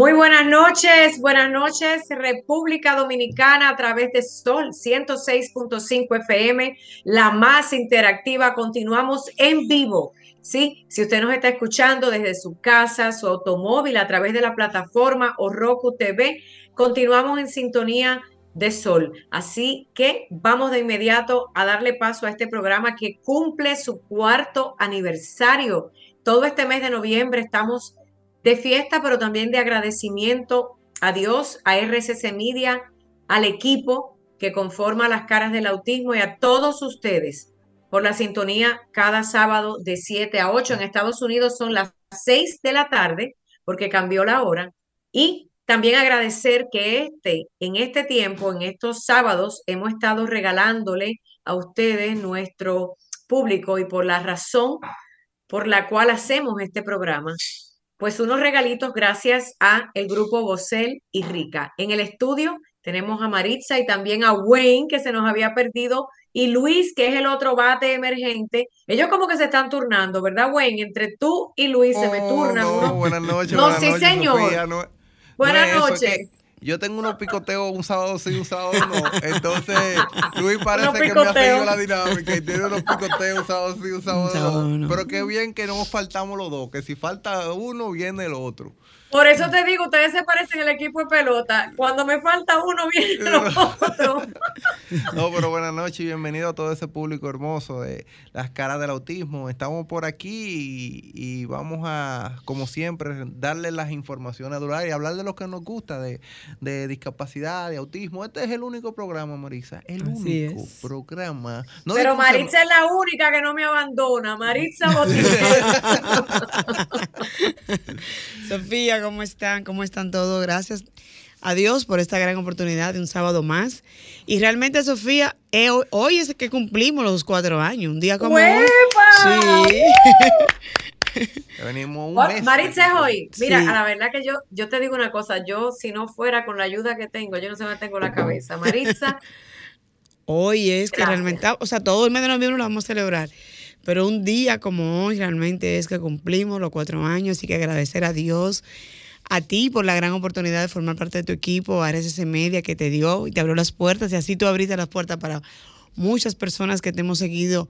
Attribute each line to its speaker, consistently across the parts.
Speaker 1: Muy buenas noches, buenas noches República Dominicana a través de Sol 106.5 FM, la más interactiva. Continuamos en vivo, ¿sí? Si usted nos está escuchando desde su casa, su automóvil, a través de la plataforma o Roku TV, continuamos en sintonía de Sol. Así que vamos de inmediato a darle paso a este programa que cumple su cuarto aniversario. Todo este mes de noviembre estamos de fiesta, pero también de agradecimiento a Dios, a RCC Media, al equipo que conforma las caras del autismo y a todos ustedes por la sintonía cada sábado de 7 a 8. En Estados Unidos son las 6 de la tarde porque cambió la hora. Y también agradecer que este, en este tiempo, en estos sábados, hemos estado regalándole a ustedes, nuestro público, y por la razón por la cual hacemos este programa, pues unos regalitos gracias a el grupo Bosel y Rica. En el estudio tenemos a Maritza y también a Wayne, que se nos había perdido, y Luis, que es el otro bate emergente. Ellos como que se están turnando, ¿verdad, Wayne? Entre tú y Luis se me turnan.
Speaker 2: No, buenas noches.
Speaker 1: No,
Speaker 2: buenas
Speaker 1: sí,
Speaker 2: noches,
Speaker 1: señor.
Speaker 2: Sofía, no-
Speaker 1: Buenas
Speaker 2: no
Speaker 1: noches.
Speaker 2: Yo tengo unos picoteos un sábado sí, un sábado no. Entonces, Luis parece que me ha seguido la dinámica y tiene unos picoteos un sábado sí, un sábado,
Speaker 3: sábado
Speaker 2: no.
Speaker 3: no.
Speaker 2: Pero qué bien que no nos faltamos los dos, que si falta uno, viene el otro.
Speaker 1: Por eso te digo, ustedes se parecen al equipo de pelota. Cuando me falta uno, viene el otro.
Speaker 2: No, pero buenas noches y bienvenido a todo ese público hermoso de las caras del autismo. Estamos por aquí y, y vamos a, como siempre, darle las informaciones a durar y hablar de lo que nos gusta, de, de discapacidad, de autismo. Este es el único programa, Marisa, el
Speaker 3: Así
Speaker 2: único
Speaker 3: es.
Speaker 2: programa. No
Speaker 1: Pero Maritza es la única que no me abandona. Maritza Botiguero.
Speaker 3: Sofía, ¿cómo están? ¿Cómo están todos? Gracias a Dios por esta gran oportunidad de un sábado más. Y realmente, Sofía, eh, hoy- hoy es que cumplimos los cuatro años, un día como hoy. Sí.
Speaker 2: venimos un
Speaker 1: Oh,
Speaker 2: mes.
Speaker 1: Maritza es hoy. Mira,
Speaker 3: Sí.
Speaker 1: a la verdad que yo, yo te digo una cosa, yo si no fuera con la ayuda que tengo, yo no sé dónde tengo la cabeza. Maritza,
Speaker 3: Hoy es que
Speaker 1: Gracias.
Speaker 3: realmente, o sea, todo el mes de noviembre lo vamos a celebrar. Pero un día como hoy realmente es que cumplimos los cuatro años y que agradecer a Dios, a ti por la gran oportunidad de formar parte de tu equipo, a RSC Media que te dio y te abrió las puertas y así tú abriste las puertas para muchas personas que te hemos seguido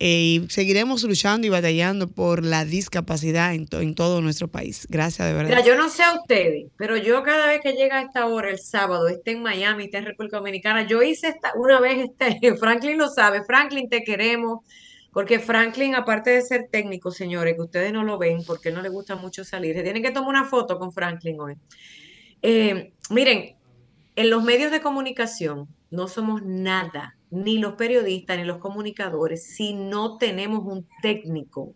Speaker 3: eh, y seguiremos luchando y batallando por la discapacidad en todo nuestro país. Gracias de verdad.
Speaker 1: mira, yo no sé a ustedes, pero yo cada vez que llega a esta hora, el sábado, esté en Miami, esté en República Dominicana, yo hice esta, una vez, este, Franklin lo sabe, Franklin te queremos, porque Franklin, aparte de ser técnico, señores, que ustedes no lo ven porque no le gusta mucho salir, se tienen que tomar una foto con Franklin hoy. Eh, miren, en los medios de comunicación no somos nada, ni los periodistas ni los comunicadores, si no tenemos un técnico.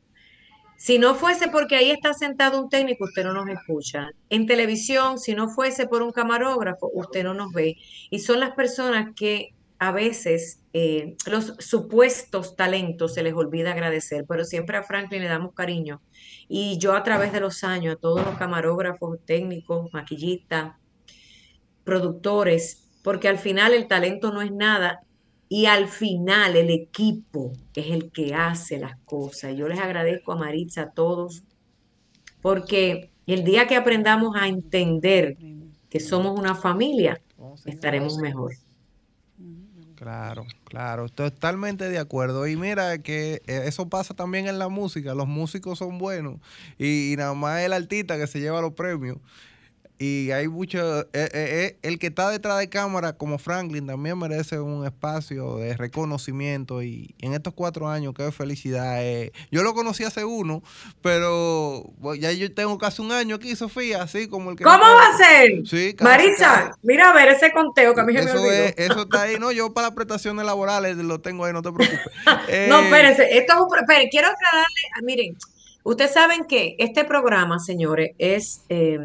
Speaker 1: Si no fuese porque ahí está sentado un técnico, usted no nos escucha. En televisión, si no fuese por un camarógrafo, usted no nos ve. Y son las personas que a veces eh, los supuestos talentos se les olvida agradecer, pero siempre a Franklin le damos cariño. Y yo a través de los años, a todos los camarógrafos, técnicos, maquillistas, productores, porque al final el talento no es nada y al final el equipo es el que hace las cosas. Yo les agradezco a Maritza, a todos, porque el día que aprendamos a entender que somos una familia, estaremos mejor.
Speaker 2: Claro, claro, totalmente de acuerdo. Y mira que eh, eso pasa también en la música. Los músicos son buenos y, y nada más el artista que se lleva los premios. Y hay mucho, eh, eh, eh, el que está detrás de cámara como Franklin también merece un espacio de reconocimiento y en estos cuatro años, qué felicidad. eh. Yo lo conocí hace uno, pero bueno, ya yo tengo casi un año aquí, Sofía, así como el que...
Speaker 1: ¿Cómo va a ser?
Speaker 2: Sí, casi, casi.
Speaker 1: mira a ver ese conteo que a mí se me
Speaker 2: Eso,
Speaker 1: olvidó.
Speaker 2: es, eso está ahí, no, yo para las prestaciones laborales lo tengo ahí, no te preocupes. Eh,
Speaker 1: No, espérense, esto es un, espere, quiero aclararle, ah, miren, ustedes saben que este programa, señores, es, eh,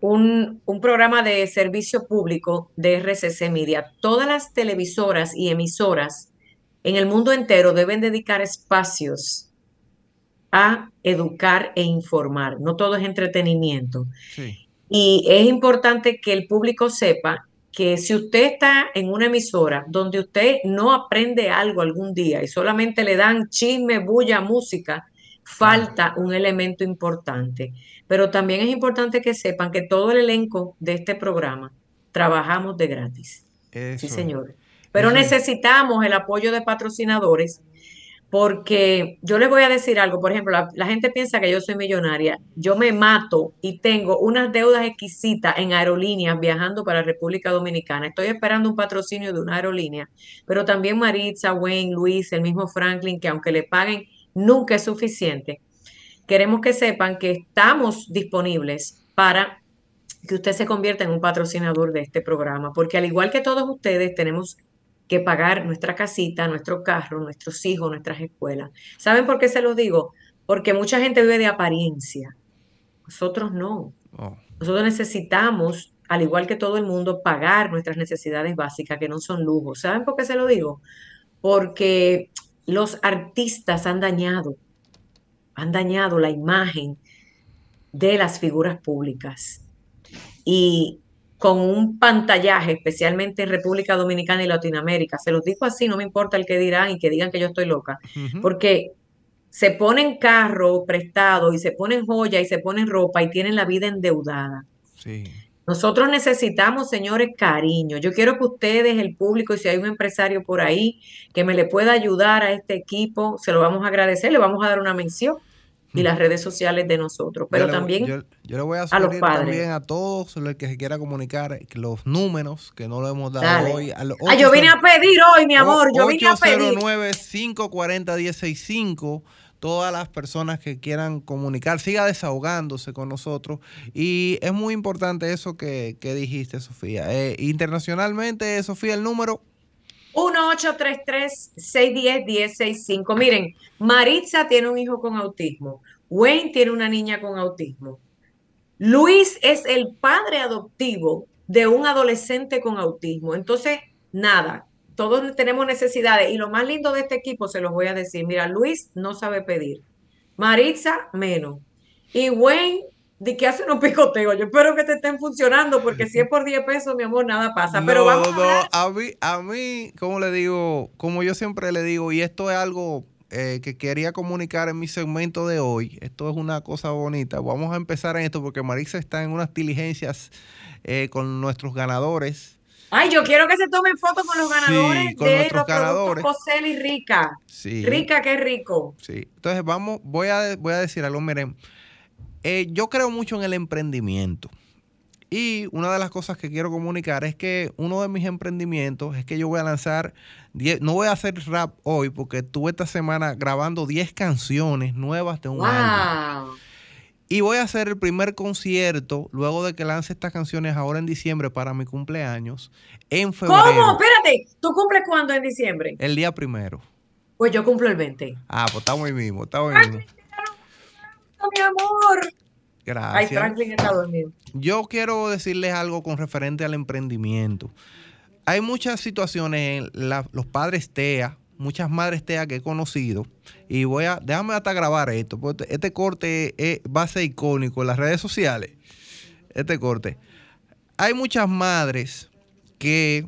Speaker 1: un, un, programa de servicio público de RCC Media. Todas las televisoras y emisoras en el mundo entero deben dedicar espacios a educar e informar. No todo es entretenimiento. Y es importante que el público sepa que si usted está en una emisora donde usted no aprende algo algún día y solamente le dan chisme, bulla, música, falta un elemento importante. Pero también es importante que sepan que todo el elenco de este programa trabajamos de gratis. Sí, señor. Pero necesitamos el apoyo de patrocinadores porque yo les voy a decir algo, por ejemplo, la, gente piensa que yo soy millonaria, yo me mato y tengo unas deudas exquisitas en aerolíneas viajando para República Dominicana. Estoy esperando un patrocinio de una aerolínea, pero también Maritza, Wayne, Luis, el mismo Franklin, que aunque le paguen, nunca es suficiente. Queremos que sepan que estamos disponibles para que usted se convierta en un patrocinador de este programa, porque al igual que todos ustedes tenemos que pagar nuestra casita, nuestro carro, nuestros hijos, nuestras escuelas. ¿Saben por qué se los digo? Porque mucha gente vive de apariencia. Nosotros no. Oh. Nosotros necesitamos, al igual que todo el mundo, pagar nuestras necesidades básicas, que no son lujos. ¿Saben por qué se lo digo? Porque los artistas han dañado, han dañado la imagen de las figuras públicas. Y con un pantallaje, especialmente en República Dominicana y Latinoamérica. Se los digo así, no me importa el que dirán y que digan que yo estoy loca, porque se ponen carro prestado y se ponen joya y se ponen ropa y tienen la vida endeudada. Nosotros necesitamos, señores, cariño. Yo quiero que ustedes, el público, y si hay un empresario por ahí que me le pueda ayudar a este equipo, se lo vamos a agradecer, le vamos a dar una mención y las redes sociales de nosotros, pero también
Speaker 2: yo, le voy a, a los padres. también a todos los que se quiera comunicar los números que no lo hemos dado hoy.
Speaker 1: ah, yo vine a pedir hoy, mi amor, yo vine a pedir.
Speaker 2: 809-540-165 todas las personas que quieran comunicar, siga desahogándose con nosotros. Y es muy importante eso que, dijiste, Sofía. Eh, internacionalmente, Sofía, el número
Speaker 1: 1-833-610-1065. Miren, Maritza tiene un hijo con autismo. Wayne tiene una niña con autismo. Luis es el padre adoptivo de un adolescente con autismo. Entonces, nada, todos tenemos necesidades. Y lo más lindo de este equipo, se los voy a decir, mira, Luis no sabe pedir. Maritza, menos. Y Wayne de que hacen un picoteo. Yo espero que te estén funcionando, porque si es por 10 pesos, mi amor, nada pasa. Pero vamos
Speaker 2: a, mí, a mí, como le digo, como yo siempre le digo, y esto es algo eh, que quería comunicar en mi segmento de hoy, esto es una cosa bonita. Vamos a empezar en esto porque Marisa está en unas diligencias eh, con nuestros ganadores.
Speaker 1: Ay, yo quiero que se tomen fotos con los ganadores de los ganadores. José y Rica. Sí. Rica, qué rico.
Speaker 2: Sí. Entonces, vamos, voy a, voy a decir algo, miren. Eh, yo creo mucho en el emprendimiento. Y una de las cosas que quiero comunicar es que uno de mis emprendimientos es que yo voy a lanzar, no voy a hacer rap hoy porque estuve esta semana grabando 10 canciones nuevas de un wow. Y voy a hacer el primer concierto luego de que lance estas canciones ahora en diciembre para mi cumpleaños en febrero.
Speaker 1: ¿Cómo? Espérate, ¿tú cumples cuándo en diciembre?
Speaker 2: El día primero.
Speaker 1: Pues yo cumplo el 20.
Speaker 2: Ah, pues estamos ahí mismo, estamos ahí mismo
Speaker 1: mi amor.
Speaker 2: Gracias. Ay, Franklin está dormido. Yo quiero decirles algo con referente al emprendimiento. Hay muchas situaciones en los padres TEA, muchas madres TEA que he conocido. Y voy a, déjame hasta grabar esto, porque este corte va a ser icónico en las redes sociales. Este corte. Hay muchas madres que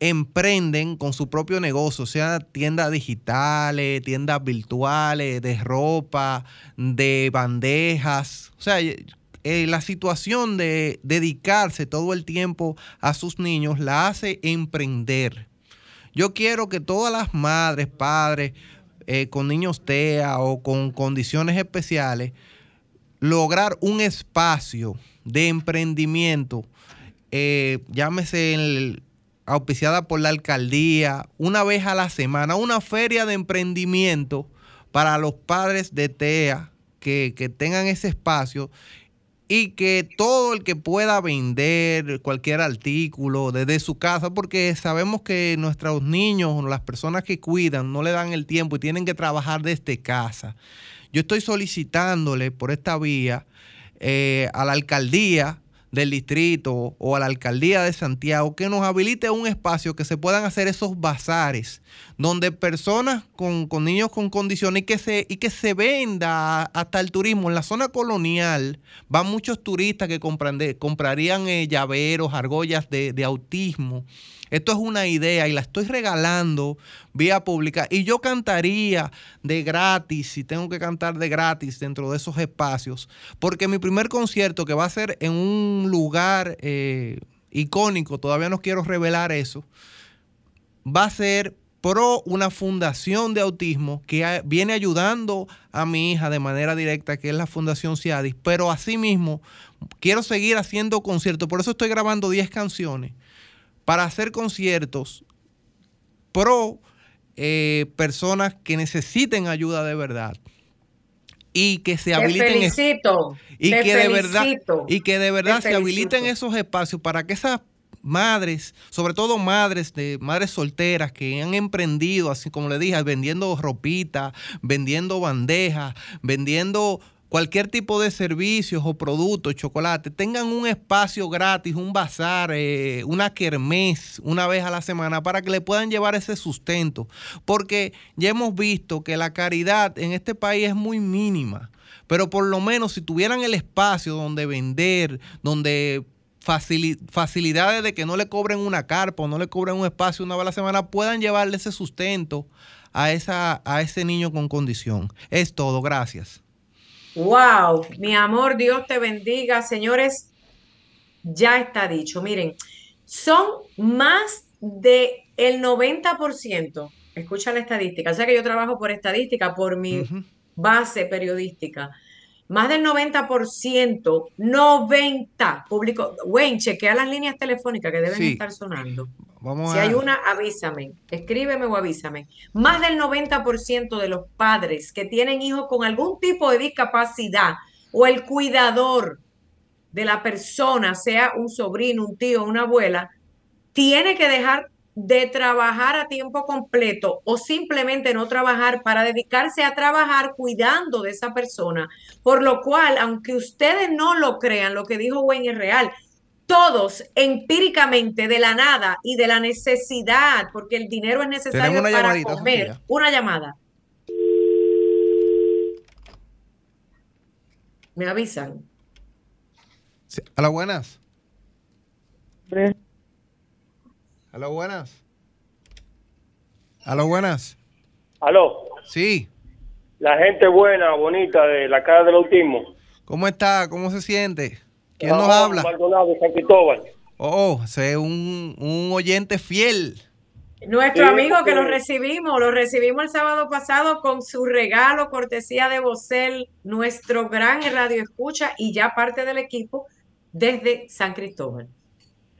Speaker 2: emprenden con su propio negocio, sea tiendas digitales, tiendas virtuales, de ropa, de bandejas. O sea, eh, la situación de dedicarse todo el tiempo a sus niños la hace emprender. Yo quiero que todas las madres, padres eh, con niños TEA o con condiciones especiales, lograr un espacio de emprendimiento, eh, llámese el auspiciada por la alcaldía, una vez a la semana, una feria de emprendimiento para los padres de TEA que, tengan ese espacio y que todo el que pueda vender cualquier artículo desde su casa, porque sabemos que nuestros niños o las personas que cuidan no le dan el tiempo y tienen que trabajar desde casa. Yo estoy solicitándole por esta vía eh, a la alcaldía del distrito o a la alcaldía de Santiago que nos habilite un espacio que se puedan hacer esos bazares donde personas con, niños con condiciones y que, se, y que se venda hasta el turismo. En la zona colonial van muchos turistas que comprarían eh, llaveros, argollas de, de autismo. Esto es una idea y la estoy regalando vía pública. Y yo cantaría de gratis, si tengo que cantar de gratis dentro de esos espacios, porque mi primer concierto, que va a ser en un lugar eh, icónico, todavía no quiero revelar eso, va a ser pro una fundación de autismo que viene ayudando a mi hija de manera directa, que es la Fundación CIADIS, pero asimismo quiero seguir haciendo conciertos, por eso estoy grabando 10 canciones para hacer conciertos pro eh, personas que necesiten ayuda de verdad y que se habiliten
Speaker 1: felicito,
Speaker 2: y que de verdad y que de verdad se habiliten esos espacios para que esas madres, sobre todo madres de madres solteras que han emprendido, así como le dije, vendiendo ropita, vendiendo bandejas, vendiendo cualquier tipo de servicios o productos, chocolate, tengan un espacio gratis, un bazar, eh, una kermés una vez a la semana para que le puedan llevar ese sustento. Porque ya hemos visto que la caridad en este país es muy mínima. Pero por lo menos si tuvieran el espacio donde vender, donde facilidades de que no le cobren una carpa o no le cobren un espacio una vez a la semana, puedan llevarle ese sustento a, esa, a ese niño con condición. Es todo, gracias.
Speaker 1: Wow, mi amor, Dios te bendiga. Señores, ya está dicho. Miren, son más de el 90%. Escucha la estadística. O sea que yo trabajo por estadística, por mi base periodística. Más del 90%, 90 público. Wayne, chequea las líneas telefónicas que deben estar sonando si hay una, avísame, escríbeme o avísame. Más del 90% de los padres que tienen hijos con algún tipo de discapacidad o el cuidador de la persona, sea un sobrino, un tío, una abuela, tiene que dejar de trabajar a tiempo completo o simplemente no trabajar para dedicarse a trabajar cuidando de esa persona. Por lo cual, aunque ustedes no lo crean, lo que dijo Wayne es real todos empíricamente de la nada y de la necesidad, porque el dinero es necesario para comer. Una llamada. Me avisan.
Speaker 2: a las buenas. Las buenas. A las buenas.
Speaker 4: Aló.
Speaker 2: Sí.
Speaker 4: La gente buena, bonita de la cara del autismo.
Speaker 2: ¿Cómo está? ¿Cómo se siente? ¿Quién nos habla?
Speaker 4: Maldonado, San Cristóbal.
Speaker 2: Oh, sé un, un oyente fiel.
Speaker 1: Nuestro amigo que lo recibimos, lo recibimos el sábado pasado con su regalo, cortesía de Bocel, nuestro gran radio escucha y ya parte del equipo desde San Cristóbal.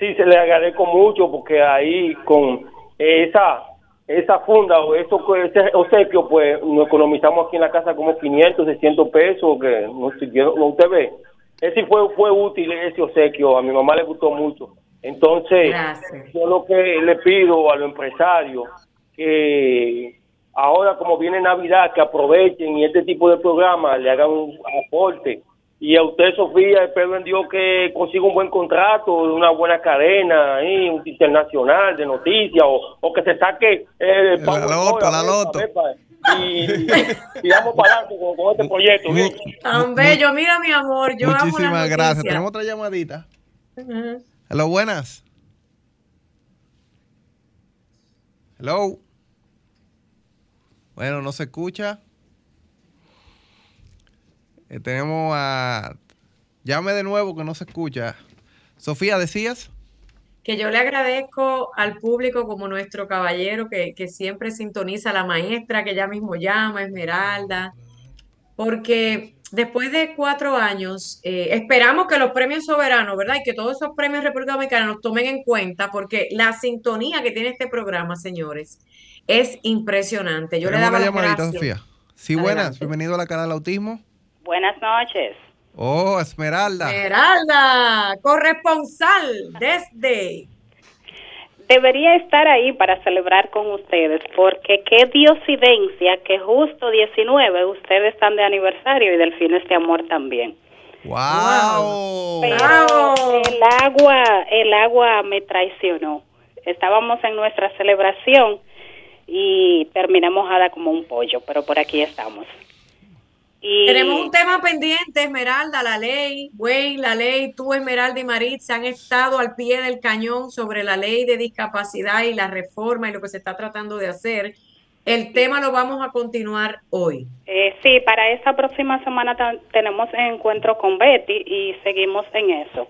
Speaker 4: Sí, se le agradezco mucho porque ahí con esa esa funda o eso, ese obsequio, pues nos economizamos aquí en la casa como 500, 600 pesos que no, no usted ve ese fue, fue útil ese obsequio, a mi mamá le gustó mucho. Entonces, yo lo que le pido a los empresarios, que ahora como viene Navidad, que aprovechen y este tipo de programas le hagan un aporte. Y a usted, Sofía, espero en Dios que consiga un buen contrato, una buena cadena ahí, un internacional de noticias, o, que se saque eh,
Speaker 2: la loto, la loto
Speaker 4: y, vamos para adelante con, este proyecto.
Speaker 1: Tan bello, mira mi amor, yo
Speaker 2: Muchísimas gracias. Tenemos otra llamadita. Hello, buenas. Hello. Bueno, no se escucha. Eh, tenemos a... Llame de nuevo que no se escucha. Sofía, ¿decías?
Speaker 1: que yo le agradezco al público como nuestro caballero que, siempre sintoniza, la maestra que ya mismo llama, Esmeralda, porque después de cuatro años eh, esperamos que los premios soberanos, ¿verdad? Y que todos esos premios República Dominicana nos tomen en cuenta, porque la sintonía que tiene este programa, señores, es impresionante. Yo le daba la llamadita, Sofía.
Speaker 2: Sí, buenas, bienvenido a la cara del autismo.
Speaker 5: Buenas noches.
Speaker 2: Oh, Esmeralda.
Speaker 1: Esmeralda, corresponsal desde...
Speaker 5: Debería estar ahí para celebrar con ustedes, porque qué diosidencia que justo 19 ustedes están de aniversario y del Delfines de Amor también.
Speaker 2: ¡Wow!
Speaker 5: Pero el agua, el agua me traicionó. Estábamos en nuestra celebración y terminé mojada como un pollo, pero por aquí estamos.
Speaker 1: Y... Tenemos un tema pendiente, Esmeralda, la ley, Wayne, la ley, tú, Esmeralda y Marit se han estado al pie del cañón sobre la ley de discapacidad y la reforma y lo que se está tratando de hacer. El tema lo vamos a continuar hoy.
Speaker 5: Eh, sí, para esta próxima semana tenemos encuentro con Betty y seguimos en eso.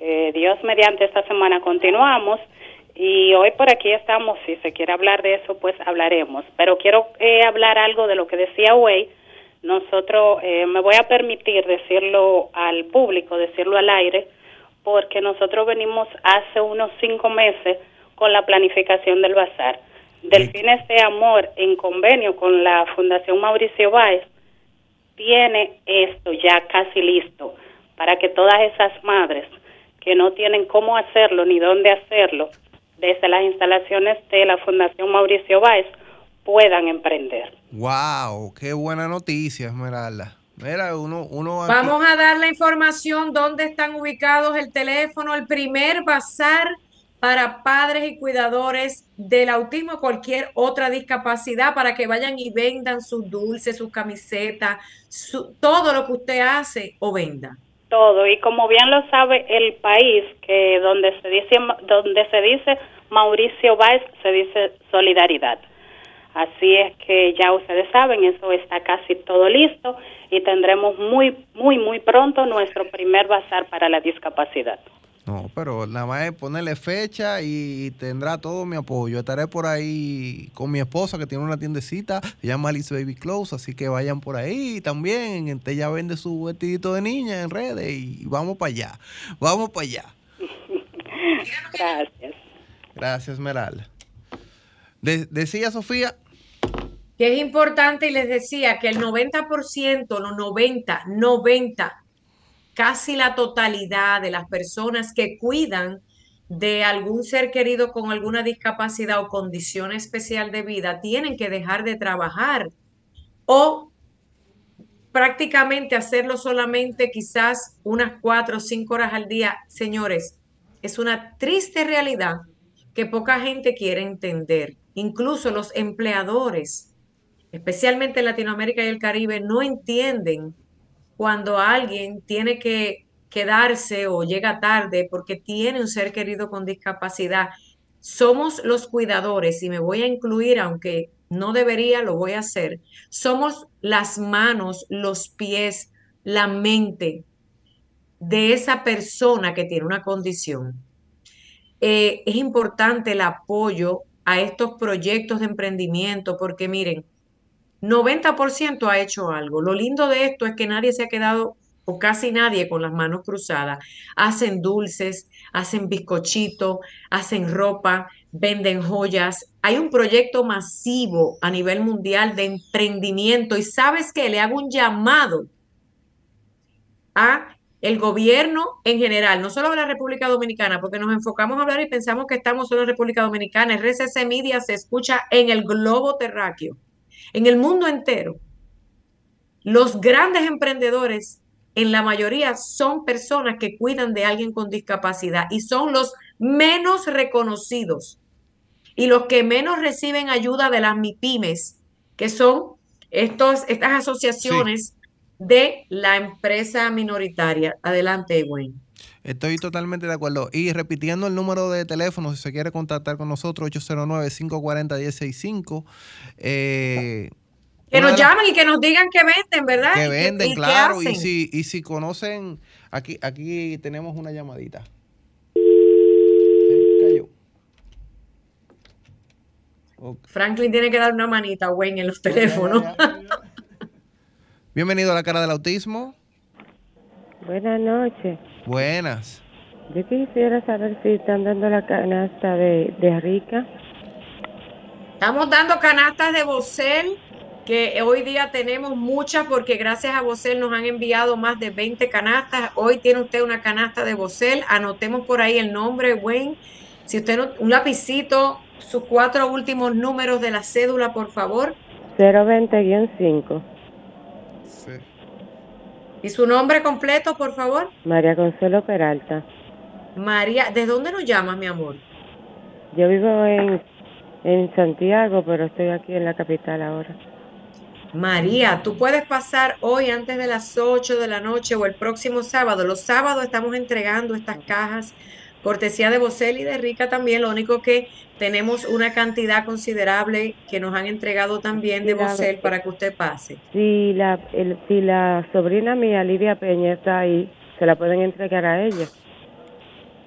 Speaker 5: Eh, Dios mediante esta semana continuamos y hoy por aquí estamos. Si se quiere hablar de eso, pues hablaremos. Pero quiero eh, hablar algo de lo que decía Way nosotros, eh, me voy a permitir decirlo al público, decirlo al aire, porque nosotros venimos hace unos cinco meses con la planificación del bazar. Delfines de Amor, en convenio con la Fundación Mauricio Báez, tiene esto ya casi listo para que todas esas madres que no tienen cómo hacerlo ni dónde hacerlo, desde las instalaciones de la Fundación Mauricio Báez, puedan emprender.
Speaker 2: ¡Wow! ¡Qué buena noticia, Esmeralda! Mira, uno, uno
Speaker 1: Vamos a dar la información dónde están ubicados el teléfono, el primer bazar para padres y cuidadores del autismo, cualquier otra discapacidad, para que vayan y vendan sus dulces, sus camisetas, todo lo que usted hace o venda.
Speaker 5: Todo, y como bien lo sabe el país, que donde se dice, donde se dice Mauricio Báez, se dice solidaridad. Así es que ya ustedes saben, eso está casi todo listo y tendremos muy, muy, muy pronto nuestro primer bazar para la discapacidad.
Speaker 2: No, pero nada más es ponerle fecha y tendrá todo mi apoyo. Estaré por ahí con mi esposa que tiene una tiendecita, se llama Alice Baby Clothes, así que vayan por ahí también. Ella vende su vestidito de niña en redes y vamos para allá. Vamos para allá.
Speaker 5: Gracias.
Speaker 2: Gracias, Meral. decía Sofía
Speaker 1: que es importante y les decía que el 90%, los 90, 90, casi la totalidad de las personas que cuidan de algún ser querido con alguna discapacidad o condición especial de vida tienen que dejar de trabajar o prácticamente hacerlo solamente quizás unas cuatro o cinco horas al día. Señores, es una triste realidad que poca gente quiere entender, incluso los empleadores especialmente en Latinoamérica y el Caribe, no entienden cuando alguien tiene que quedarse o llega tarde porque tiene un ser querido con discapacidad. Somos los cuidadores y me voy a incluir, aunque no debería, lo voy a hacer. Somos las manos, los pies, la mente de esa persona que tiene una condición. Eh, es importante el apoyo a estos proyectos de emprendimiento porque miren, 90% ha hecho algo. Lo lindo de esto es que nadie se ha quedado, o casi nadie, con las manos cruzadas. Hacen dulces, hacen bizcochito, hacen ropa, venden joyas. Hay un proyecto masivo a nivel mundial de emprendimiento y sabes que le hago un llamado a el gobierno en general, no solo de la República Dominicana, porque nos enfocamos a hablar y pensamos que estamos solo en República Dominicana. RCC Media se escucha en el globo terráqueo en el mundo entero, los grandes emprendedores, en la mayoría, son personas que cuidan de alguien con discapacidad y son los menos reconocidos y los que menos reciben ayuda de las MIPIMES, que son estos, estas asociaciones de la empresa minoritaria. Adelante, Wayne.
Speaker 2: Estoy totalmente de acuerdo. Y repitiendo el número de teléfono, si se quiere contactar con nosotros, 809-540-165. Eh,
Speaker 1: que nos llamen y que nos digan que venden, ¿verdad?
Speaker 2: Que venden, claro. Y si, y si conocen, aquí, aquí tenemos una llamadita.
Speaker 1: Franklin tiene que dar una manita, Wayne, en los teléfonos.
Speaker 2: Bienvenido a la cara del autismo.
Speaker 6: Buenas noches.
Speaker 2: Buenas.
Speaker 6: Yo quisiera saber si están dando la canasta de, Rica.
Speaker 1: Estamos dando canastas de Bocel, que hoy día tenemos muchas porque gracias a Bocel nos han enviado más de 20 canastas. Hoy tiene usted una canasta de Bocel. Anotemos por ahí el nombre, Wayne. Si usted no, un lapicito, sus cuatro últimos números de la cédula, por favor.
Speaker 6: 020-5.
Speaker 1: ¿Y su nombre completo, por favor?
Speaker 6: María Consuelo Peralta.
Speaker 1: María, ¿de dónde nos llamas, mi amor?
Speaker 6: Yo vivo en, en Santiago, pero estoy aquí en la capital ahora.
Speaker 1: María, tú puedes pasar hoy antes de las 8 de la noche o el próximo sábado. Los sábados estamos entregando estas cajas, cortesía de Bocel y de Rica también. Lo único que tenemos una cantidad considerable que nos han entregado también de Bocel para que usted pase.
Speaker 6: Si la, el, si la sobrina mía, Lidia Peña, está ahí, se la pueden entregar a ella.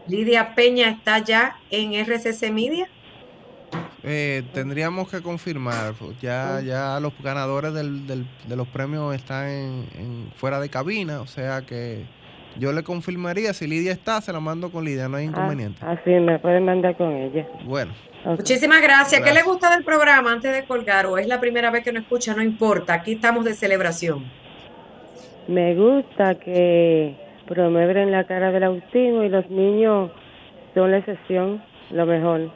Speaker 1: Lidia Peña está ya en RCC Media.
Speaker 2: Eh, tendríamos que confirmar, ya, ya los ganadores del, del- de los premios están en, en- fuera de cabina, o sea que yo le confirmaría, si Lidia está, se la mando con Lidia, no hay inconveniente.
Speaker 6: Ah, así me pueden mandar con ella.
Speaker 2: Bueno.
Speaker 1: Muchísimas gracias. ¿Qué le
Speaker 2: Gracias.
Speaker 1: gusta del programa antes de colgar? ¿O es la primera vez que no escucha? No importa. Aquí estamos de celebración.
Speaker 6: Me gusta que promueven la cara del autismo y los niños son la excepción, lo mejor.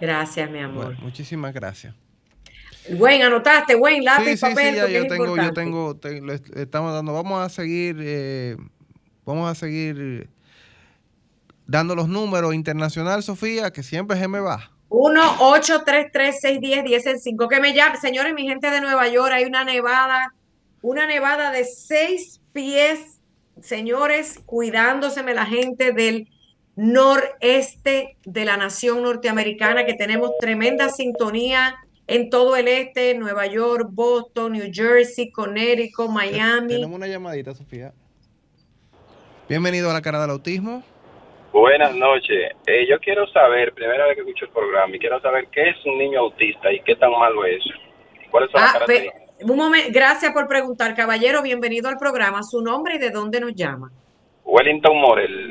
Speaker 1: Gracias, mi amor.
Speaker 2: bueno, muchísimas gracias.
Speaker 1: Wayne, anotaste, Wayne, lápiz,
Speaker 2: Sí, sí,
Speaker 1: papel,
Speaker 2: sí, ya yo
Speaker 1: es
Speaker 2: tengo, yo tengo, te- le est- estamos dando, vamos a seguir, eh, vamos a seguir dando los números internacional, Sofía, que siempre se me va.
Speaker 1: 1-833-610-10 en 5. Que me llame, señores, mi gente de Nueva York, hay una nevada, una nevada de seis pies, señores, cuidándoseme la gente del noreste de la nación norteamericana, que tenemos tremenda sintonía en todo el este, Nueva York, Boston, New Jersey, Connecticut, Miami.
Speaker 2: Tenemos una llamadita, Sofía. Bienvenido a la cara del autismo.
Speaker 7: Buenas noches. Eh, yo quiero saber, primera vez que escucho el programa, y quiero saber qué es un niño autista y qué tan malo es. ¿Cuáles son las
Speaker 1: Ah,
Speaker 7: características?
Speaker 1: un momento, gracias por preguntar, caballero, bienvenido al programa. Su nombre y de dónde nos llama.
Speaker 7: Wellington Morel,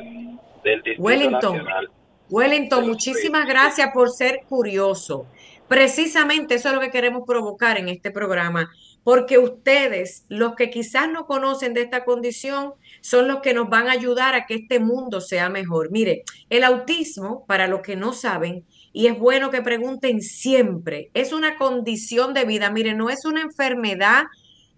Speaker 7: del Distrito
Speaker 1: Wellington.
Speaker 7: Nacional.
Speaker 1: Wellington, muchísimas gracias por ser curioso. Precisamente eso es lo que queremos provocar en este programa, porque ustedes, los que quizás no conocen de esta condición, son los que nos van a ayudar a que este mundo sea mejor. Mire, el autismo, para los que no saben, y es bueno que pregunten siempre, es una condición de vida. Mire, no es una enfermedad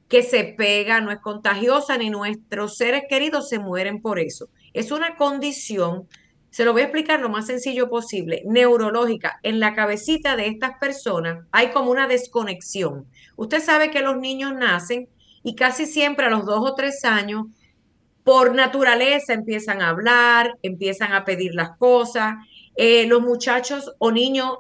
Speaker 1: que se pega, no es contagiosa, ni nuestros seres queridos se mueren por eso. Es una condición, se lo voy a explicar lo más sencillo posible, neurológica. En la cabecita de estas personas hay como una desconexión. Usted sabe que los niños nacen y casi siempre a los dos o tres años, por naturaleza, empiezan a hablar, empiezan a pedir las cosas. Eh, los muchachos o niños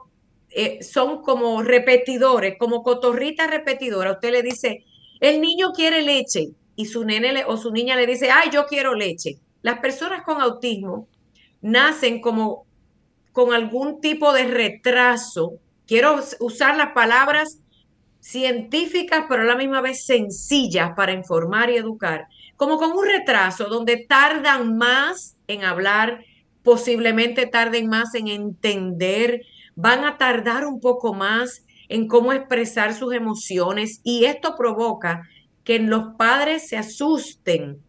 Speaker 1: eh, son como repetidores, como cotorritas repetidoras. Usted le dice, el niño quiere leche y su nene o su niña le dice, ay, yo quiero leche. Las personas con autismo nacen como con algún tipo de retraso. Quiero us- usar las palabras científicas, pero a la misma vez sencillas para informar y educar, como con un retraso donde tardan más en hablar, posiblemente tarden más en entender, van a tardar un poco más en cómo expresar sus emociones y esto provoca que los padres se asusten.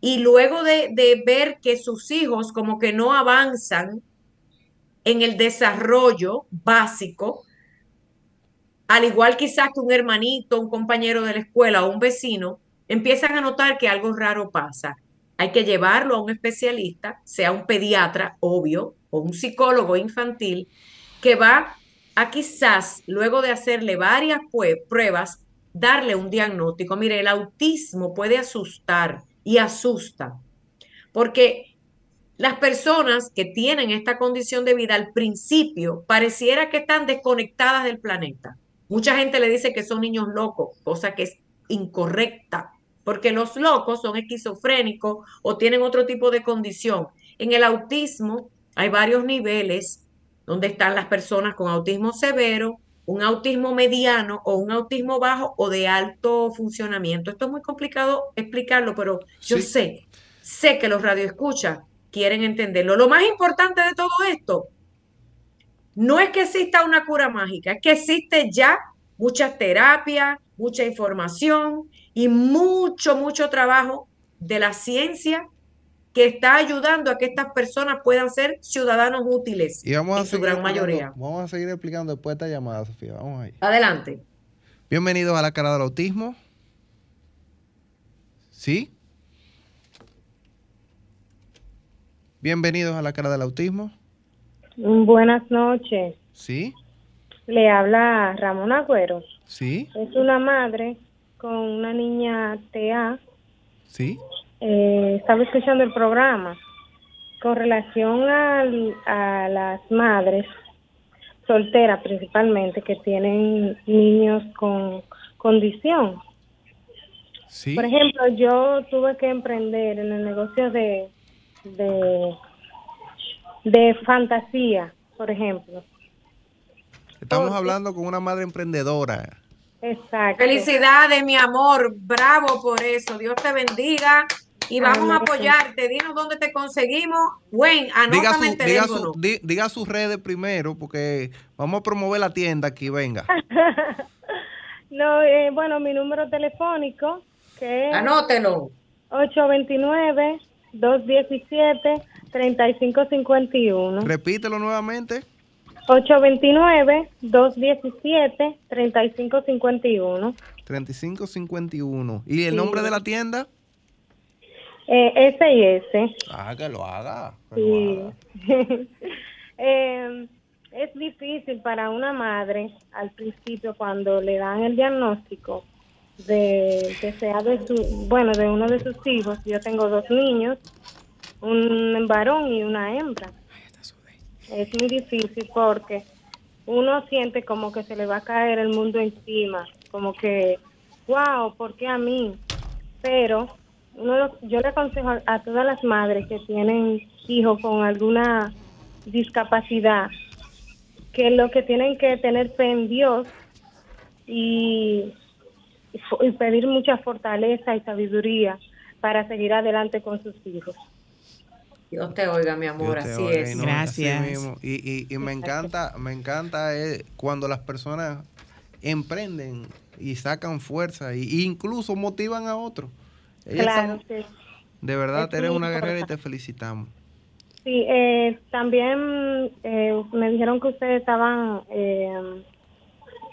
Speaker 1: Y luego de, ver que sus hijos como que no avanzan en el desarrollo básico, al igual quizás que un hermanito, un compañero de la escuela o un vecino, empiezan a notar que algo raro pasa. Hay que llevarlo a un especialista, sea un pediatra, obvio, o un psicólogo infantil, que va a quizás, luego de hacerle varias pruebas, darle un diagnóstico. Mire, el autismo puede asustar y asusta, porque las personas que tienen esta condición de vida al principio pareciera que están desconectadas del planeta. Mucha gente le dice que son niños locos, cosa que es incorrecta, porque los locos son esquizofrénicos o tienen otro tipo de condición. En el autismo hay varios niveles donde están las personas con autismo severo, un autismo mediano o un autismo bajo o de alto funcionamiento. Esto es muy complicado explicarlo, pero yo
Speaker 2: Sí.
Speaker 1: sé, sé que los radioescuchas quieren entenderlo. Lo más importante de todo esto no es que exista una cura mágica, es que existe ya muchas terapias, mucha información y mucho, mucho trabajo de la ciencia que está ayudando a que estas personas puedan ser ciudadanos útiles
Speaker 2: Y vamos a
Speaker 1: en su gran mayoría.
Speaker 2: Vamos a seguir explicando después de esta llamada, Sofía. Vamos ahí.
Speaker 1: Adelante.
Speaker 2: Bienvenido a la cara del autismo. ¿Sí? Bienvenidos a la cara del autismo.
Speaker 8: Buenas noches.
Speaker 2: ¿Sí?
Speaker 8: Le habla Ramón Agüero.
Speaker 2: ¿Sí?
Speaker 8: Es una madre con una niña TA.
Speaker 2: ¿Sí?
Speaker 8: Eh, estaba escuchando el programa. Con relación al- a las madres solteras principalmente que tienen niños con condición.
Speaker 2: ¿Sí?
Speaker 8: Por ejemplo, yo tuve que emprender en el negocio de, de, de fantasía, por ejemplo.
Speaker 2: Estamos hablando con una madre emprendedora.
Speaker 8: Exacto.
Speaker 1: Felicidades, mi amor. Bravo por eso. Dios te bendiga. Y vamos a apoyarte. Dinos dónde te conseguimos. Gwen,
Speaker 2: Diga,
Speaker 1: anótame
Speaker 2: su,
Speaker 1: el
Speaker 2: diga,
Speaker 1: teléfono.
Speaker 2: su, di- diga sus redes primero, porque vamos a promover la tienda aquí, venga.
Speaker 8: No, eh, bueno, mi número telefónico, que es
Speaker 1: Anótelo.
Speaker 8: 829-217-3551.
Speaker 2: Repítelo nuevamente.
Speaker 8: 829-217-3551.
Speaker 2: 3551. ¿Y el
Speaker 8: Sí.
Speaker 2: nombre de la tienda?
Speaker 8: Eh, S y S.
Speaker 2: Ah, que lo haga.
Speaker 8: Sí. Eh, es difícil para una madre al principio cuando le dan el diagnóstico de que sea de su, bueno, de uno de sus hijos. Yo tengo dos niños, un varón y una hembra. Es muy difícil porque uno siente como que se le va a caer el mundo encima, como que, wow, ¿por qué a mí? Pero yo le aconsejo a, todas las madres que tienen hijos con alguna discapacidad que lo que tienen que tener fe en Dios y pedir mucha fortaleza y sabiduría para seguir adelante con sus hijos.
Speaker 1: Dios te oiga, mi amor. Así
Speaker 2: oiga,
Speaker 1: es.
Speaker 2: y no, así mismo. Y, y, y me encanta, me encanta eh, cuando las personas emprenden y sacan fuerza y, y incluso motivan a otros.
Speaker 8: Claro, sí.
Speaker 2: de verdad,
Speaker 8: Es
Speaker 2: eres una guerrera y te felicitamos.
Speaker 8: Sí, eh, también eh, me dijeron que ustedes estaban... eh,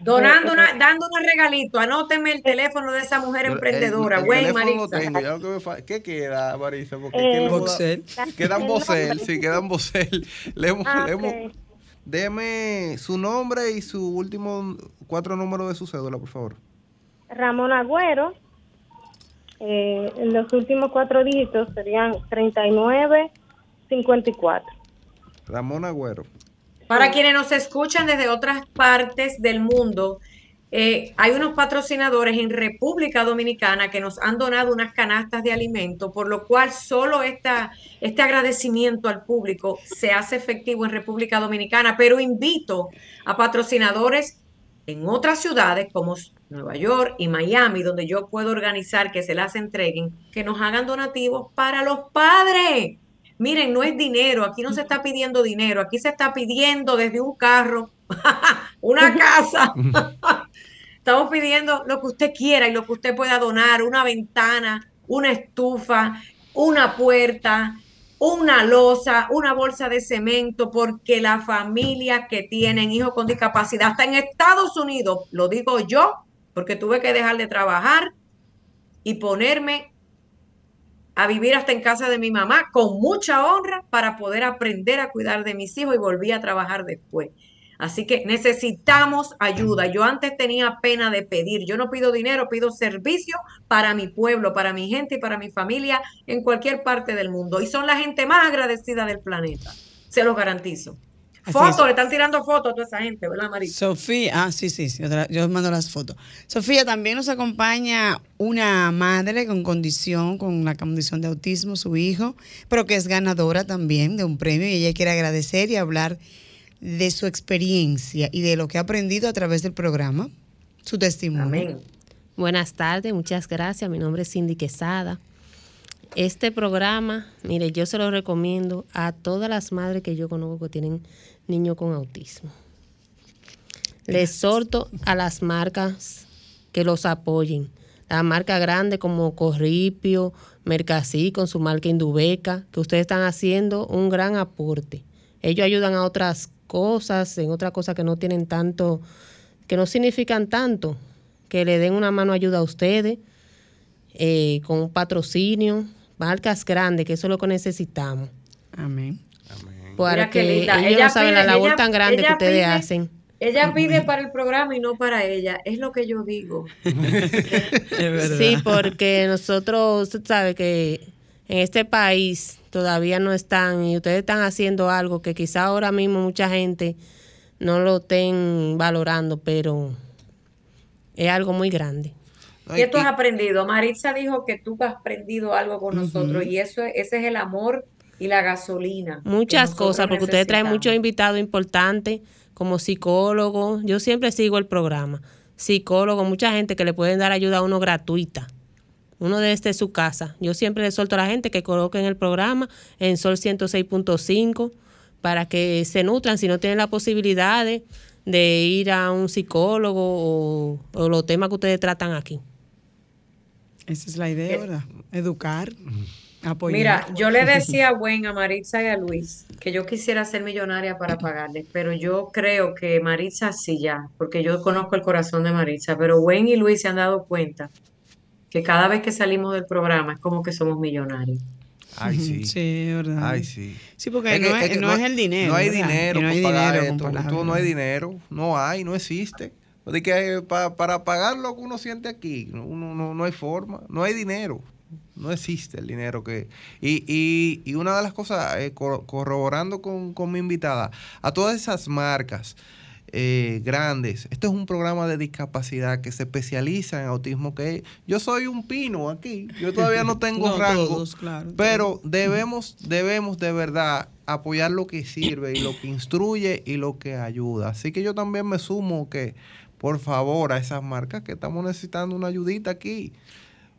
Speaker 1: Donando una, dando un regalito. Anóteme el teléfono de esa mujer emprendedora.
Speaker 2: el, el lo
Speaker 1: Marisa.
Speaker 2: tengo, que ¿Qué queda, Marisa? Porque
Speaker 8: Eh.
Speaker 2: Quedan
Speaker 8: El
Speaker 2: Bocel, sí, quedan Bocel. Leemos,
Speaker 8: Ah.
Speaker 2: Deme su nombre y su último cuatro números de su cédula, por favor.
Speaker 8: Ramón Agüero, eh, los últimos cuatro dígitos serían 3954.
Speaker 2: Ramón Agüero.
Speaker 1: Para quienes nos escuchan desde otras partes del mundo, eh, hay unos patrocinadores en República Dominicana que nos han donado unas canastas de alimento, por lo cual solo esta, este agradecimiento al público se hace efectivo en República Dominicana, pero invito a patrocinadores en otras ciudades como Nueva York y Miami, donde yo puedo organizar que se las entreguen, que nos hagan donativos para los padres. Miren, no es dinero, aquí no se está pidiendo dinero, aquí se está pidiendo desde un carro, una casa. Estamos pidiendo lo que usted quiera y lo que usted pueda donar, una ventana, una estufa, una puerta, una losa, una bolsa de cemento, porque la familia que tienen hijos con discapacidad, hasta en Estados Unidos, lo digo yo, porque tuve que dejar de trabajar y ponerme a vivir hasta en casa de mi mamá con mucha honra para poder aprender a cuidar de mis hijos y volví a trabajar después. Así que necesitamos ayuda. Yo antes tenía pena de pedir. Yo no pido dinero, pido servicio para mi pueblo, para mi gente y para mi familia en cualquier parte del mundo. Y son la gente más agradecida del planeta. Se los garantizo. Fotos,
Speaker 3: es.
Speaker 1: le están tirando fotos a toda esa gente, ¿verdad, Marisa?
Speaker 3: Sofía, ah, sí, sí, sí, otra- yo mando las fotos. Sofía, también nos acompaña una madre con condición, con una condición de autismo, su hijo, pero que es ganadora también de un premio y ella quiere agradecer y hablar de su experiencia y de lo que ha aprendido a través del programa, su testimonio.
Speaker 9: Buenas tardes, muchas gracias. Mi nombre es Cindy Quesada. Este programa, mire, yo se lo recomiendo a todas las madres que yo conozco que tienen niños con autismo. Les exhorto a las marcas que los apoyen. Las marcas grandes como Corripio, Mercasí con su marca Indubeca, que ustedes están haciendo un gran aporte. Ellos ayudan a otras cosas, en otras cosas que no tienen tanto, que no significan tanto, que le den una mano ayuda a ustedes eh, con un patrocinio, marcas grandes, que eso es lo que necesitamos.
Speaker 3: Amén.
Speaker 9: Para
Speaker 1: Mira qué
Speaker 9: que
Speaker 1: linda.
Speaker 9: ellos
Speaker 1: Ella
Speaker 9: no saben
Speaker 1: pide-
Speaker 9: la labor
Speaker 1: ella-
Speaker 9: tan grande que ustedes
Speaker 1: pide-
Speaker 9: hacen.
Speaker 1: Ella pide para el programa y no para ella. Es lo que yo digo.
Speaker 9: Sí, porque nosotros, usted sabe que en este país todavía no están y ustedes están haciendo algo que quizá ahora mismo mucha gente no lo estén valorando, pero es algo muy grande.
Speaker 1: ¿Qué tú has aprendido? Maritza dijo que tú has aprendido algo con nosotros y eso es- ese es el amor y la gasolina.
Speaker 9: Muchas cosas, porque ustedes traen muchos invitados importantes como psicólogos. Yo siempre sigo el programa. Psicólogos, mucha gente que le pueden dar ayuda a uno gratuita. Uno desde su casa. Yo siempre le suelto a la gente que coloquen el programa en Sol 106.5 para que se nutran si no tienen la posibilidad de, de ir a un psicólogo o, o los temas que ustedes tratan aquí.
Speaker 3: Esa es la idea, ¿verdad? Educar, apoyar.
Speaker 1: Mira, yo le decía a Gwen, a Maritza y a Luis que yo quisiera ser millonaria para pagarles, pero yo creo que Maritza sí ya, porque yo conozco el corazón de Maritza, pero Gwen y Luis se han dado cuenta que cada vez que salimos del programa es como que somos millonarios.
Speaker 2: Ay, sí.
Speaker 3: Sí, verdad.
Speaker 2: Ay, sí.
Speaker 3: Sí, porque
Speaker 2: que-
Speaker 3: no es-
Speaker 2: que
Speaker 3: no es el dinero,
Speaker 2: No hay
Speaker 3: ¿verdad?
Speaker 2: dinero
Speaker 3: no hay
Speaker 2: para pagar
Speaker 3: dinero
Speaker 2: esto. Tú no hay dinero. No hay, no existe. De que eh, pa- para pagar lo que uno siente aquí, no, uno, no, no hay forma. No hay dinero. No existe el dinero que... Y, y, y una de las cosas, eh, cor- corroborando con, con mi invitada, a todas esas marcas eh, grandes, esto es un programa de discapacidad que se especializa en autismo, que yo soy un pino aquí, yo todavía no tengo
Speaker 3: No,
Speaker 2: rango,
Speaker 3: todos, claro,
Speaker 2: pero debemos, debemos de verdad apoyar lo que sirve y lo que instruye y lo que ayuda. Así que yo también me sumo que, por favor, a esas marcas que estamos necesitando una ayudita aquí.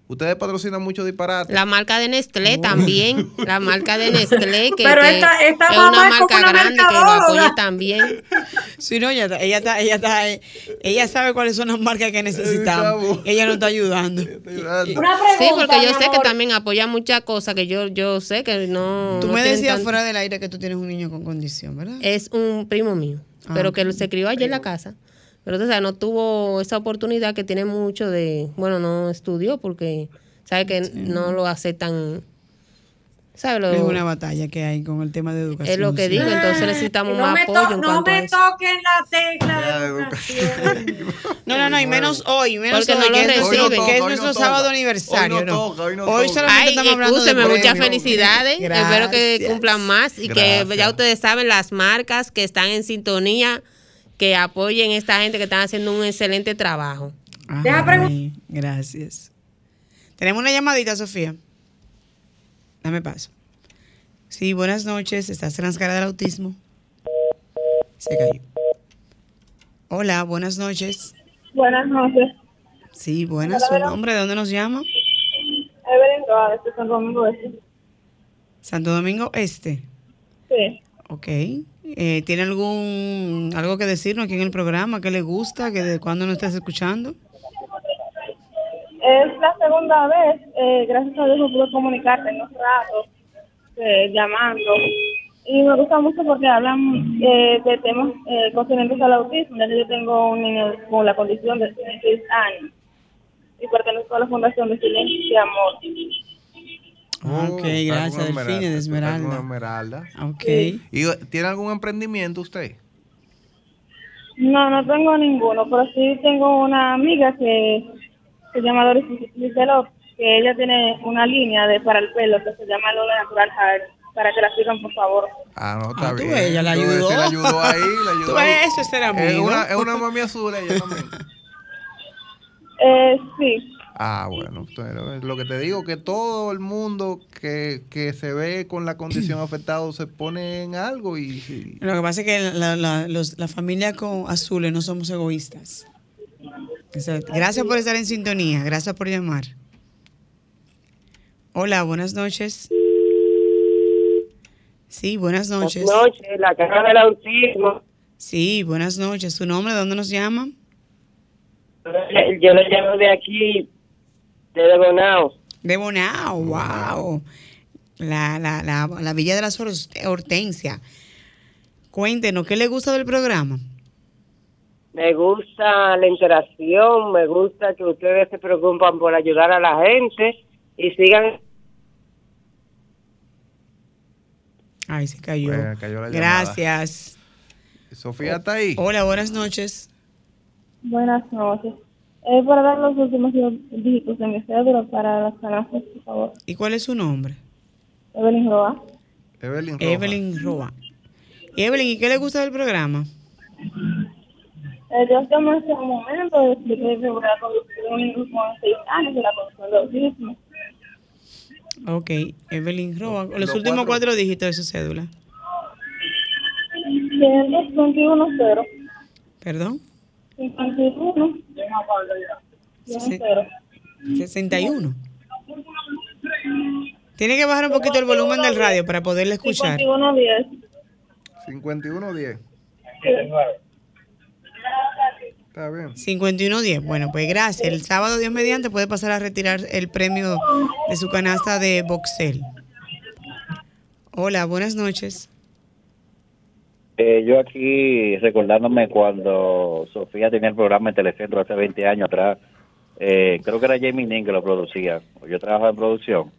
Speaker 2: Ustedes patrocinan mucho disparate.
Speaker 9: La marca de Nestlé también, la marca de Nestlé, que,
Speaker 1: Pero
Speaker 9: que
Speaker 1: esta- esta
Speaker 9: es
Speaker 1: mamá
Speaker 9: una
Speaker 1: es como
Speaker 9: marca
Speaker 1: una
Speaker 9: grande que lo apoye también.
Speaker 3: Sí, no, ella, está- ella, está, ella, está, ella sabe cuáles son las marcas que necesitamos. Ella nos está ayudando.
Speaker 9: Sí, porque yo sé que también apoya muchas cosas que yo, yo sé que no.
Speaker 3: Tú
Speaker 9: no
Speaker 3: me decías
Speaker 9: tanto-
Speaker 3: fuera del aire que tú tienes un niño con condición, ¿verdad?
Speaker 9: Es un primo mío,
Speaker 3: Ah,
Speaker 9: pero que se crió allí en la casa. Pero o sea, no tuvo esa oportunidad que tiene mucho de. Bueno, no estudió porque sabe que no lo aceptan. ¿Sabe? Lo,
Speaker 3: Es una batalla que hay con el tema de educación.
Speaker 9: es lo que
Speaker 3: sí.
Speaker 9: digo, entonces necesitamos
Speaker 1: no
Speaker 9: más apoyo en
Speaker 1: no me toquen la tecla de educación.
Speaker 3: No, no, no, y menos hoy, menos
Speaker 9: Porque
Speaker 3: hoy,
Speaker 9: no lo
Speaker 3: que, es nuestro,
Speaker 9: reciben.
Speaker 3: que es
Speaker 9: Hoy no
Speaker 3: nuestro
Speaker 9: toca.
Speaker 3: sábado aniversario.
Speaker 2: Hoy no
Speaker 3: no.
Speaker 2: toca, hoy no
Speaker 3: Hoy
Speaker 2: toca.
Speaker 3: solamente
Speaker 9: Ay,
Speaker 3: estamos hablando de
Speaker 9: escúcheme, muchas felicidades. Espero que
Speaker 3: Gracias.
Speaker 9: cumplan más y que
Speaker 2: Gracias.
Speaker 9: ya ustedes saben las marcas que están en sintonía, que apoyen a esta gente que están haciendo un excelente trabajo.
Speaker 1: Deja
Speaker 3: Ay, Gracias. Tenemos una llamadita, Sofía. Dame paso. Sí, buenas noches. ¿Estás caras del autismo? Se cayó. Hola, buenas noches.
Speaker 10: Buenas noches.
Speaker 3: Sí, buenas. ¿Su nombre? ¿De dónde nos llama?
Speaker 10: Evelyn Roa, de San Domingo Este.
Speaker 3: Santo Domingo Este.
Speaker 10: Sí.
Speaker 3: Ok. Eh, ¿Tiene algún algo que decirnos aquí en el programa? ¿Qué le gusta? ¿Que ¿De cuándo nos estás escuchando?
Speaker 10: Es la segunda vez, eh, gracias a Dios me pude comunicarte en un rato, eh, llamando. Y me gusta mucho porque hablan eh, de temas eh, concernientes al autismo, ya yo tengo un niño con la condición de 16 años y pertenezco a la Fundación de Silencio y Amor.
Speaker 2: Oh,
Speaker 3: ok, gracias,
Speaker 2: con
Speaker 3: Delfine de Esmeralda.
Speaker 2: Esmeralda.
Speaker 3: Ok.
Speaker 2: ¿Y tiene algún emprendimiento usted?
Speaker 10: No, no tengo ninguno, pero sí tengo una amiga que se llama Doris Lizelov, que ella tiene una línea de para el pelo que se llama Lola Natural Hair, para que la sigan, por favor.
Speaker 2: Ah, no, está
Speaker 3: Ah, tú
Speaker 2: bien.
Speaker 3: ves, ella la
Speaker 2: Tú ves,
Speaker 3: ayudó.
Speaker 2: sí, la ayudó ahí, la ayudó
Speaker 3: Tú
Speaker 2: ahí.
Speaker 3: eso es ser
Speaker 2: Es una, es una mami azul ella también.
Speaker 10: Eh, sí.
Speaker 2: Ah, bueno, pero es lo que te digo, que todo el mundo que, que se ve con la condición afectado se pone en algo y... y-
Speaker 3: Lo que pasa es que la, la, los- la familia con azules no somos egoístas. Exacto. Gracias por estar en sintonía. Gracias por llamar. Hola, buenas noches. Sí, buenas noches.
Speaker 11: Buenas noches, la cara del autismo.
Speaker 3: Sí, buenas noches. ¿Su nombre? ¿De dónde nos llama?
Speaker 11: Yo le llamo de aquí, de Bonao.
Speaker 3: De Bonao, wow. La, la, la, la Villa de las Hor- Hortensia. Cuéntenos, ¿qué le gusta del programa?
Speaker 11: Me gusta la interacción, me gusta que ustedes se preocupan por ayudar a la gente y sigan
Speaker 3: Ay, se cayó.
Speaker 2: Pues, cayó la llamada.
Speaker 3: Gracias.
Speaker 2: Sofía está ahí.
Speaker 3: Hola, buenas noches.
Speaker 10: Buenas noches. Es para dar los últimos dígitos de mi cédula para las canastas, por favor.
Speaker 3: ¿Y cuál es su nombre?
Speaker 10: Evelyn Roa.
Speaker 2: Evelyn Roja.
Speaker 3: Evelyn Roa. Evelyn, ¿y qué le gusta del programa?
Speaker 10: Eh, yo estoy en este momento expliqué que voy a conducir un niño con seis años de la condición de autismo.
Speaker 3: Ok, Evelyn Roa. Los,
Speaker 10: Los
Speaker 3: últimos
Speaker 10: cuatro.
Speaker 3: cuatro dígitos de su cédula.
Speaker 10: 121
Speaker 3: ¿Perdón?
Speaker 10: 51
Speaker 3: Sí.
Speaker 10: 0.
Speaker 3: 61. Tiene que bajar un poquito el volumen del radio para poderle escuchar.
Speaker 10: 51 10.
Speaker 2: 5110. Está bien.
Speaker 3: 5110. Bueno, pues gracias. El sábado, Dios mediante, puede pasar a retirar el premio de su canasta de Boxel. Hola, buenas noches.
Speaker 12: Eh, yo aquí recordándome cuando Sofía tenía el programa en Telecentro hace 20 años atrás, eh, creo que era Jamie Nin que lo producía. Yo trabajaba en producción.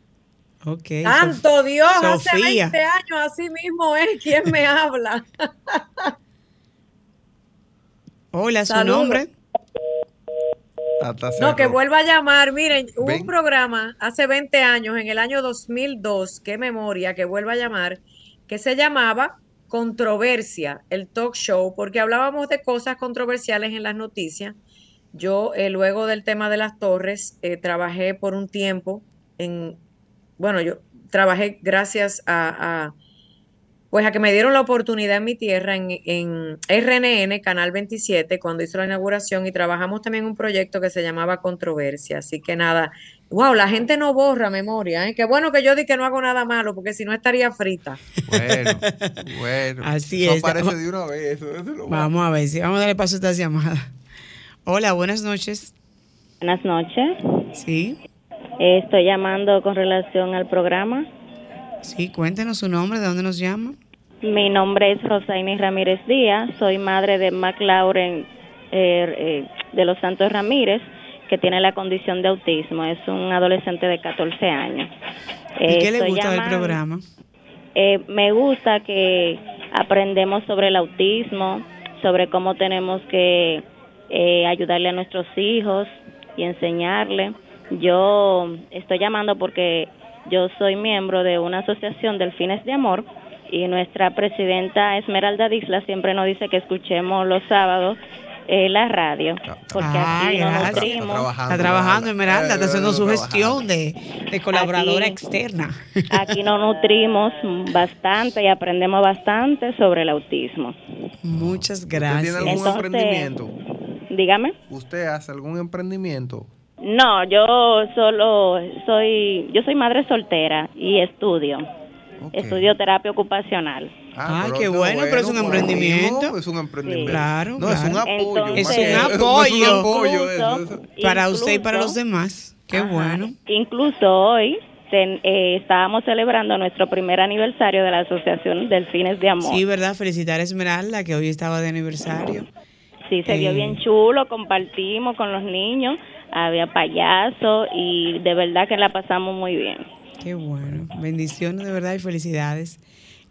Speaker 3: Ok.
Speaker 1: Santo Dios, hace
Speaker 12: Sofía.
Speaker 1: 20 años así mismo es. ¿Quién me habla?
Speaker 3: Hola, su
Speaker 1: Saludos.
Speaker 3: nombre.
Speaker 1: No, que vuelva a llamar. Miren, hubo
Speaker 2: Ven.
Speaker 1: un programa hace 20 años, en el año 2002, qué memoria, que vuelva a llamar, que se llamaba Controversia, el talk show, porque hablábamos de cosas controversiales en las noticias. Yo, eh, luego del tema de las torres, eh, trabajé por un tiempo en, bueno, yo trabajé gracias a, a, pues a que me dieron la oportunidad en mi tierra, en, en RNN, Canal 27, cuando hizo la inauguración, y trabajamos también un proyecto que se llamaba Controversia. Así que nada, wow, la gente no borra memoria, ¿eh? Qué bueno que yo di que no hago nada malo, porque si no estaría frita.
Speaker 2: Bueno, bueno.
Speaker 3: Así
Speaker 2: Eso
Speaker 3: es.
Speaker 2: aparece de una vez. Eso, eso es lo
Speaker 3: Vamos a ver si vamos a darle paso a estas llamadas. Hola, buenas noches.
Speaker 13: Buenas noches.
Speaker 3: Sí.
Speaker 13: Eh, Estoy llamando con relación al programa.
Speaker 3: Sí, cuéntenos su nombre, de dónde nos llama.
Speaker 13: Mi nombre es Rosaini Ramírez Díaz. Soy madre de McLauren eh, eh, de los Santos Ramírez, que tiene la condición de autismo. Es un adolescente de 14 años.
Speaker 3: ¿Y
Speaker 13: Eh,
Speaker 3: qué le gusta del programa?
Speaker 13: Eh, me gusta que aprendemos sobre el autismo, sobre cómo tenemos que eh, ayudarle a nuestros hijos y enseñarle. Yo estoy llamando porque yo soy miembro de una asociación Delfines de Amor y nuestra presidenta Esmeralda Disla siempre nos dice que escuchemos los sábados eh, la radio, porque
Speaker 3: Ay,
Speaker 13: aquí nos
Speaker 3: gracias.
Speaker 13: nutrimos.
Speaker 3: Está trabajando, Esmeralda, está haciendo su
Speaker 13: trabajando.
Speaker 3: gestión de, de colaboradora
Speaker 13: Aquí-
Speaker 3: externa.
Speaker 13: Aquí nos nutrimos bastante y aprendemos bastante sobre el autismo.
Speaker 3: Muchas
Speaker 2: ¿Usted tiene algún
Speaker 13: Entonces-
Speaker 2: emprendimiento?
Speaker 13: Dígame.
Speaker 2: ¿Usted hace algún emprendimiento?
Speaker 13: No, yo solo soy, yo soy madre soltera y estudio. Estudio terapia ocupacional.
Speaker 3: Ay,
Speaker 2: pero
Speaker 3: qué bueno, pero es un
Speaker 2: mismo,
Speaker 3: emprendimiento.
Speaker 2: Es un emprendimiento.
Speaker 3: Claro,
Speaker 2: No, es un apoyo.
Speaker 3: Es un apoyo.
Speaker 2: Es un apoyo. eso, eso.
Speaker 3: Para usted y para los demás. Qué
Speaker 13: Ajá.
Speaker 3: bueno.
Speaker 13: Incluso hoy ten- eh, estábamos celebrando nuestro primer aniversario de la Asociación Delfines de Amor.
Speaker 3: Sí, ¿verdad? Felicitar a Esmeralda, que hoy estaba de aniversario.
Speaker 13: Sí, se vio
Speaker 3: Eh,
Speaker 13: bien chulo, compartimos con los niños, había payaso y de verdad que la pasamos muy bien.
Speaker 3: Qué bueno. Bendiciones de verdad y felicidades.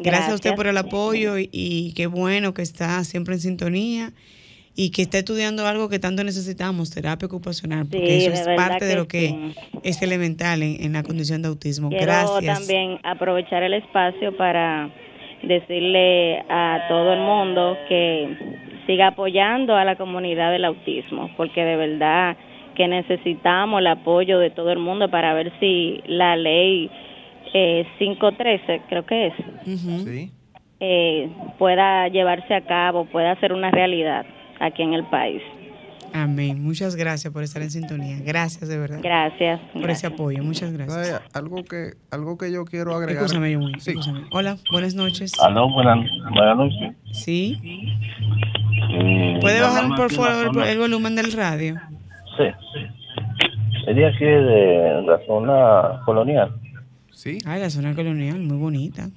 Speaker 3: Gracias, a usted por el apoyo y, y qué bueno que está siempre en sintonía y que está estudiando algo que tanto necesitamos, terapia ocupacional, porque
Speaker 13: Sí,
Speaker 3: eso es parte de lo que
Speaker 13: sí.
Speaker 3: es elemental en, en la condición de autismo.
Speaker 13: Quiero
Speaker 3: Gracias.
Speaker 13: también aprovechar el espacio para decirle a todo el mundo que siga apoyando a la comunidad del autismo, porque de verdad que necesitamos el apoyo de todo el mundo para ver si la ley eh, 513, creo que es,
Speaker 2: Sí.
Speaker 13: eh, pueda llevarse a cabo, pueda ser una realidad aquí en el país.
Speaker 3: Amén. Muchas gracias por estar en sintonía. Gracias de verdad.
Speaker 13: Gracias.
Speaker 3: Por ese apoyo. Muchas gracias.
Speaker 2: Algo que, algo que yo quiero agregar.
Speaker 3: Escúchame, escúchame. Hola, buenas noches.
Speaker 14: Aló, buenas, buenas noches.
Speaker 3: Sí.
Speaker 14: Eh,
Speaker 3: ¿Puede bajar por favor
Speaker 14: zona-
Speaker 3: el volumen del radio?
Speaker 14: Sí, sí. Sería aquí de la zona colonial.
Speaker 2: Sí.
Speaker 3: Ay, la zona colonial, muy bonita.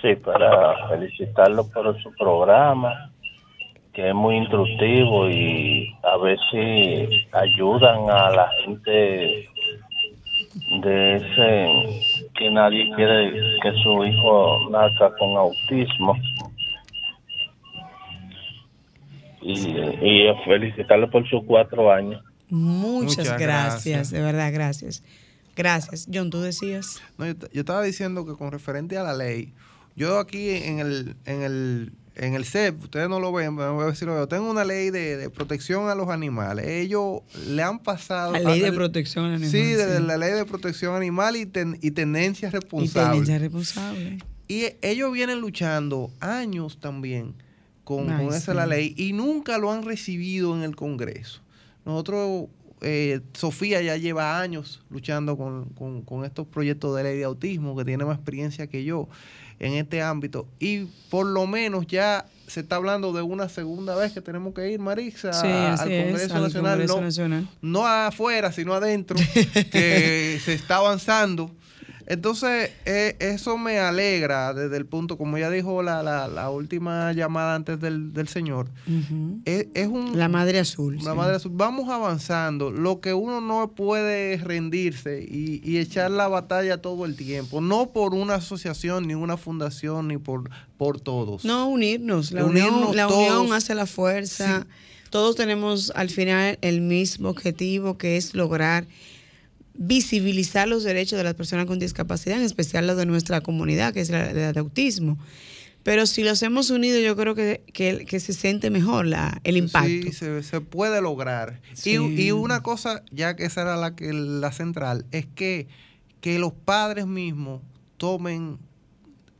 Speaker 14: Sí, para felicitarlo por su programa, que es muy instructivo y a ver si ayudan a la gente de ese que nadie quiere que su hijo nazca con autismo. Y, y felicitarlo por sus cuatro años.
Speaker 3: Muchas,
Speaker 2: Muchas
Speaker 3: gracias,
Speaker 2: gracias.
Speaker 3: de verdad, gracias. Gracias. John, tú decías.
Speaker 2: No, yo, yo estaba diciendo que con referente a la ley, yo aquí en el, en el, en el CEP, ustedes no lo ven, pero voy a decirlo yo, tengo una ley de, de protección a los animales. Ellos le han pasado...
Speaker 3: La ley de
Speaker 2: el-
Speaker 3: protección animal,
Speaker 2: Sí, de
Speaker 3: sí.
Speaker 2: la ley de protección animal y, ten- y tendencia
Speaker 3: Y
Speaker 2: responsable.
Speaker 3: tenencia responsable.
Speaker 2: Y ellos vienen luchando años también con, con esa
Speaker 3: sí.
Speaker 2: la ley y nunca lo han recibido en el Congreso. Nosotros, eh, Sofía ya lleva años luchando con, con- con estos proyectos de ley de autismo, que tiene más experiencia que yo en este ámbito. Y por lo menos ya se está hablando de una segunda vez que tenemos que ir, Marisa,
Speaker 3: Sí,
Speaker 2: al
Speaker 3: es,
Speaker 2: Congreso
Speaker 3: al
Speaker 2: Nacional.
Speaker 3: Congreso
Speaker 2: no,
Speaker 3: Nacional.
Speaker 2: no afuera, sino adentro, que se está avanzando. Entonces, eh, eso me alegra desde el punto, como ya dijo la, la, la última llamada antes del, del señor, es, es un...
Speaker 3: La madre azul.
Speaker 2: La
Speaker 3: sí.
Speaker 2: madre azul. Vamos avanzando. Lo que uno no puede rendirse y, y echar la batalla todo el tiempo. No por una asociación, ni una fundación, ni por, por todos.
Speaker 3: No, unirnos. La,
Speaker 2: Unirnos
Speaker 3: unión, la unión hace la fuerza. Todos tenemos al final el mismo objetivo, que es lograr visibilizar los derechos de las personas con discapacidad, en especial los de nuestra comunidad, que es la, la de autismo. Pero si los hemos unido, yo creo que, que, que se siente mejor la, el impacto.
Speaker 2: Sí, se, se puede lograr.
Speaker 3: Sí.
Speaker 2: Y, y una cosa, ya que esa era la, la central, es que, que los padres mismos tomen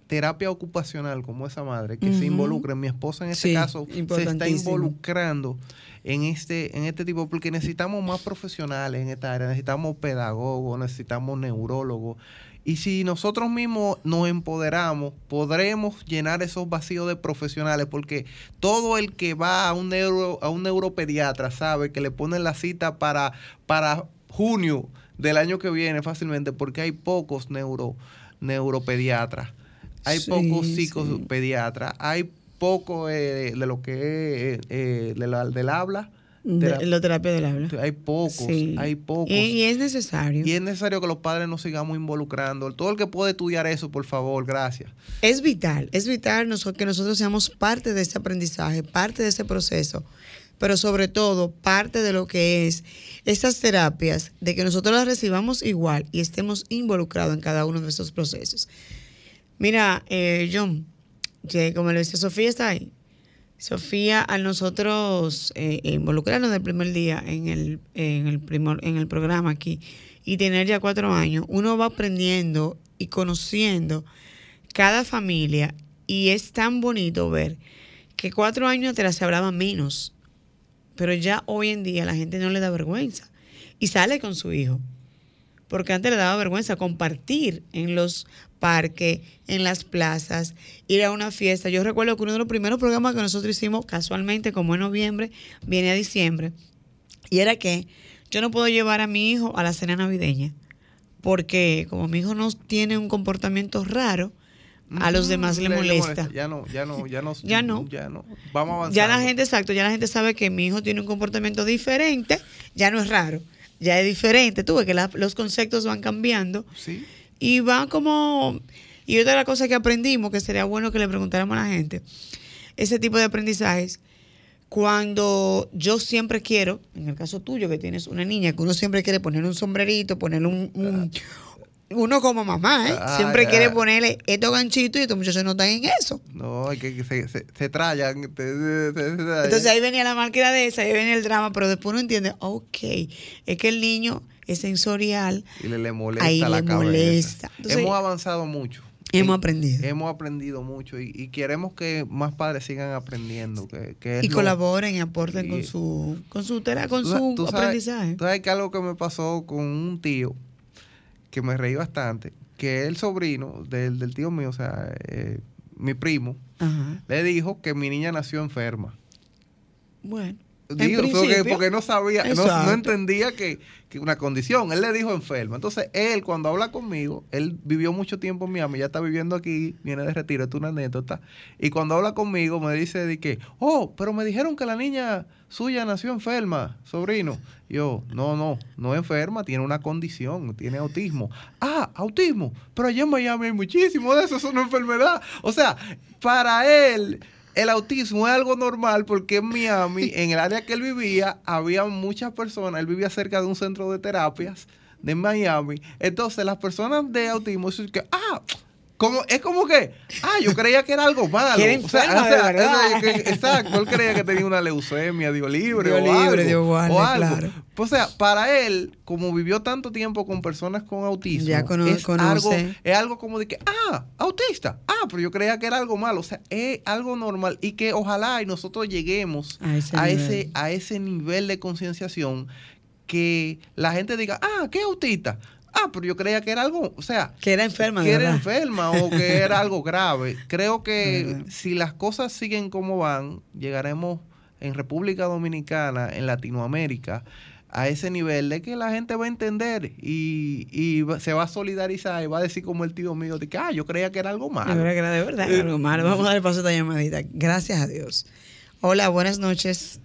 Speaker 2: terapia ocupacional como esa madre, que se
Speaker 3: Ujú.
Speaker 2: involucren. Mi esposa en este
Speaker 3: Sí,
Speaker 2: caso se está involucrando en este, en este tipo, porque necesitamos más profesionales en esta área, necesitamos pedagogos, necesitamos neurólogos. Y si nosotros mismos nos empoderamos, podremos llenar esos vacíos de profesionales, porque todo el que va a un neuro, a un neuropediatra sabe que le ponen la cita para, para junio del año que viene fácilmente, porque hay pocos neuro, neuropediatras, hay
Speaker 3: Sí,
Speaker 2: pocos
Speaker 3: sí.
Speaker 2: psicopediatras, hay poco eh, de lo que es eh, de la- del habla.
Speaker 3: De- la terapia del habla.
Speaker 2: hay pocos,
Speaker 3: Sí.
Speaker 2: hay pocos.
Speaker 3: Y, y es necesario.
Speaker 2: Y es necesario que los padres nos sigamos involucrando. Todo el que puede estudiar eso, por favor, gracias.
Speaker 3: Es vital, es vital que nosotros seamos parte de este aprendizaje, parte de ese proceso, pero sobre todo parte de lo que es estas terapias, de que nosotros las recibamos igual y estemos involucrados en cada uno de esos procesos. Mira, eh, John, que como le decía, Sofía está ahí. Sofía, al nosotros eh, involucrarnos del primer día en el, en, el en el programa aquí y tener ya cuatro años, uno va aprendiendo y conociendo cada familia y es tan bonito ver que cuatro años atrás se hablaba menos, pero ya hoy en día la gente no le da vergüenza y sale con su hijo porque antes le daba vergüenza compartir en los parques, en las plazas, ir a una fiesta. Yo recuerdo que uno de los primeros programas que nosotros hicimos, casualmente, como en noviembre, viene a diciembre, y era que yo no puedo llevar a mi hijo a la cena navideña, porque como mi hijo no tiene un comportamiento raro, a los demás le molesta.
Speaker 2: Ya no, ya no, ya no.
Speaker 3: Ya no.
Speaker 2: Ya no. Vamos avanzando.
Speaker 3: Ya la gente, exacto, ya la gente sabe que mi hijo tiene un comportamiento diferente, ya no es raro, ya es diferente. Tú ves que la- los conceptos van cambiando
Speaker 2: Sí.
Speaker 3: y van como... Y otra de las cosas que aprendimos, que sería bueno que le preguntáramos a la gente, ese tipo de aprendizajes, cuando yo siempre quiero, en el caso tuyo que tienes una niña, que uno siempre quiere poner un sombrerito, ponerle un... un- uno como mamá, ¿eh?
Speaker 2: Ah,
Speaker 3: siempre
Speaker 2: ya.
Speaker 3: quiere ponerle estos ganchitos y estos muchachos no están en eso.
Speaker 2: No, es que, que se, se, se te-
Speaker 3: Entonces ahí venía la marquera de esa, ahí venía el drama, pero después uno entiende, ok, es que el niño es sensorial,
Speaker 2: y le, le molesta
Speaker 3: ahí
Speaker 2: la
Speaker 3: le
Speaker 2: cabeza.
Speaker 3: molesta. Entonces,
Speaker 2: hemos avanzado mucho.
Speaker 3: hemos
Speaker 2: En-
Speaker 3: aprendido.
Speaker 2: Hemos aprendido mucho y, y queremos que más padres sigan aprendiendo. Que, que
Speaker 3: Y
Speaker 2: lo-
Speaker 3: colaboren y aporten con su, con su, tera- con
Speaker 2: Tú
Speaker 3: su
Speaker 2: tú sabes-
Speaker 3: aprendizaje.
Speaker 2: tú sabes que algo que me pasó con un tío que me reí bastante, que el sobrino del, del tío mío, o sea, eh, mi primo,
Speaker 3: Ajá.
Speaker 2: le dijo que mi niña nació enferma.
Speaker 3: Bueno.
Speaker 2: Digo, porque, no sabía, no, entendía que, que una condición. Él le dijo enfermo. Entonces, él, cuando habla conmigo, él vivió mucho tiempo en Miami, ya está viviendo aquí, viene de retiro, es una anécdota. Y cuando habla conmigo, me dice de que, oh, pero me dijeron que la niña suya nació enferma, sobrino. Yo, no, no, no enferma, tiene una condición, tiene autismo. Ah, autismo, pero allá en Miami hay muchísimo de eso, eso no es enfermedad. O sea, para él, el autismo es algo normal porque en Miami, en el área que él vivía, había muchas personas, él vivía cerca de un centro de terapias de Miami. Entonces, las personas de autismo dicen que, ah, como, es como que, ah, yo creía que era algo malo. O sea,
Speaker 3: enferma
Speaker 2: o sea,
Speaker 3: verdad.
Speaker 2: exacto, él creía que tenía una leucemia, dio libre,
Speaker 3: Dio
Speaker 2: o
Speaker 3: libre,
Speaker 2: algo, o algo.
Speaker 3: claro.
Speaker 2: O sea, para él, como vivió tanto tiempo con personas con autismo,
Speaker 3: Ya cono-
Speaker 2: es,
Speaker 3: conoce.
Speaker 2: algo, es algo como de que, ah, autista, ah, pero yo creía que era algo malo. O sea, es algo normal y que ojalá y nosotros lleguemos
Speaker 3: A ese
Speaker 2: a
Speaker 3: nivel.
Speaker 2: ese, a ese nivel de concienciación que la gente diga, ah, ¿qué autista? Ah, pero yo creía que era algo, o sea,
Speaker 3: Que era enferma,
Speaker 2: que era
Speaker 3: verdad.
Speaker 2: enferma o que era algo grave. Creo que si las cosas siguen como van, llegaremos en República Dominicana, en Latinoamérica, a ese nivel de que la gente va a entender y, y se va a solidarizar y va a decir como el tío mío, de que, ah, yo creía que era algo malo.
Speaker 3: De verdad que era de verdad
Speaker 2: Eh,
Speaker 3: algo malo. Vamos a dar paso a esta llamadita. Gracias a Dios. Hola, buenas noches.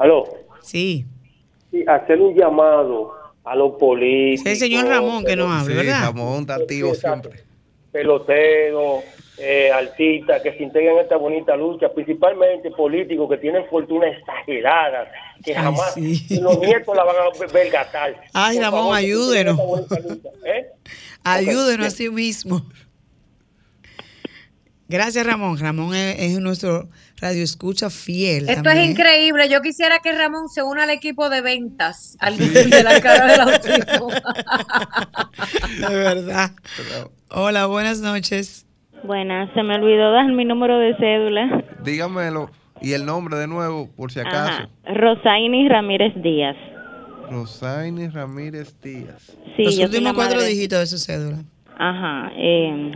Speaker 4: Aló.
Speaker 3: Sí.
Speaker 4: Sí, hacer un llamado a los políticos.
Speaker 3: Sí, señor Ramón que no hable,
Speaker 2: Sí,
Speaker 3: ¿verdad?
Speaker 2: Ramón está activo siempre.
Speaker 4: peloteros, eh, artistas que se integran en esta bonita lucha, principalmente políticos que tienen fortuna exagerada, que
Speaker 3: Ay,
Speaker 4: jamás
Speaker 3: sí.
Speaker 4: los nietos la van a ver gatar.
Speaker 3: Ay,
Speaker 4: Por
Speaker 3: Ramón,
Speaker 4: favor,
Speaker 3: ayúdenos.
Speaker 4: ¿eh?
Speaker 3: Ayúdenos
Speaker 4: Ok,
Speaker 3: a sí mismo. Gracias, Ramón. Ramón es, es nuestro radio escucha fiel.
Speaker 1: Esto
Speaker 3: también.
Speaker 1: es increíble. Yo quisiera que Ramón se una al equipo de ventas al de la cara del autismo.
Speaker 3: De verdad. Hola, buenas noches.
Speaker 13: Buenas, se me olvidó dar mi número de cédula.
Speaker 2: Dígamelo y el nombre de nuevo, por si acaso.
Speaker 13: Ajá. Rosaini Ramírez Díaz.
Speaker 2: Rosaini Ramírez Díaz.
Speaker 13: Sí,
Speaker 3: Los últimos cuatro
Speaker 13: madre-
Speaker 3: dígitos de su cédula.
Speaker 13: Ajá, eh,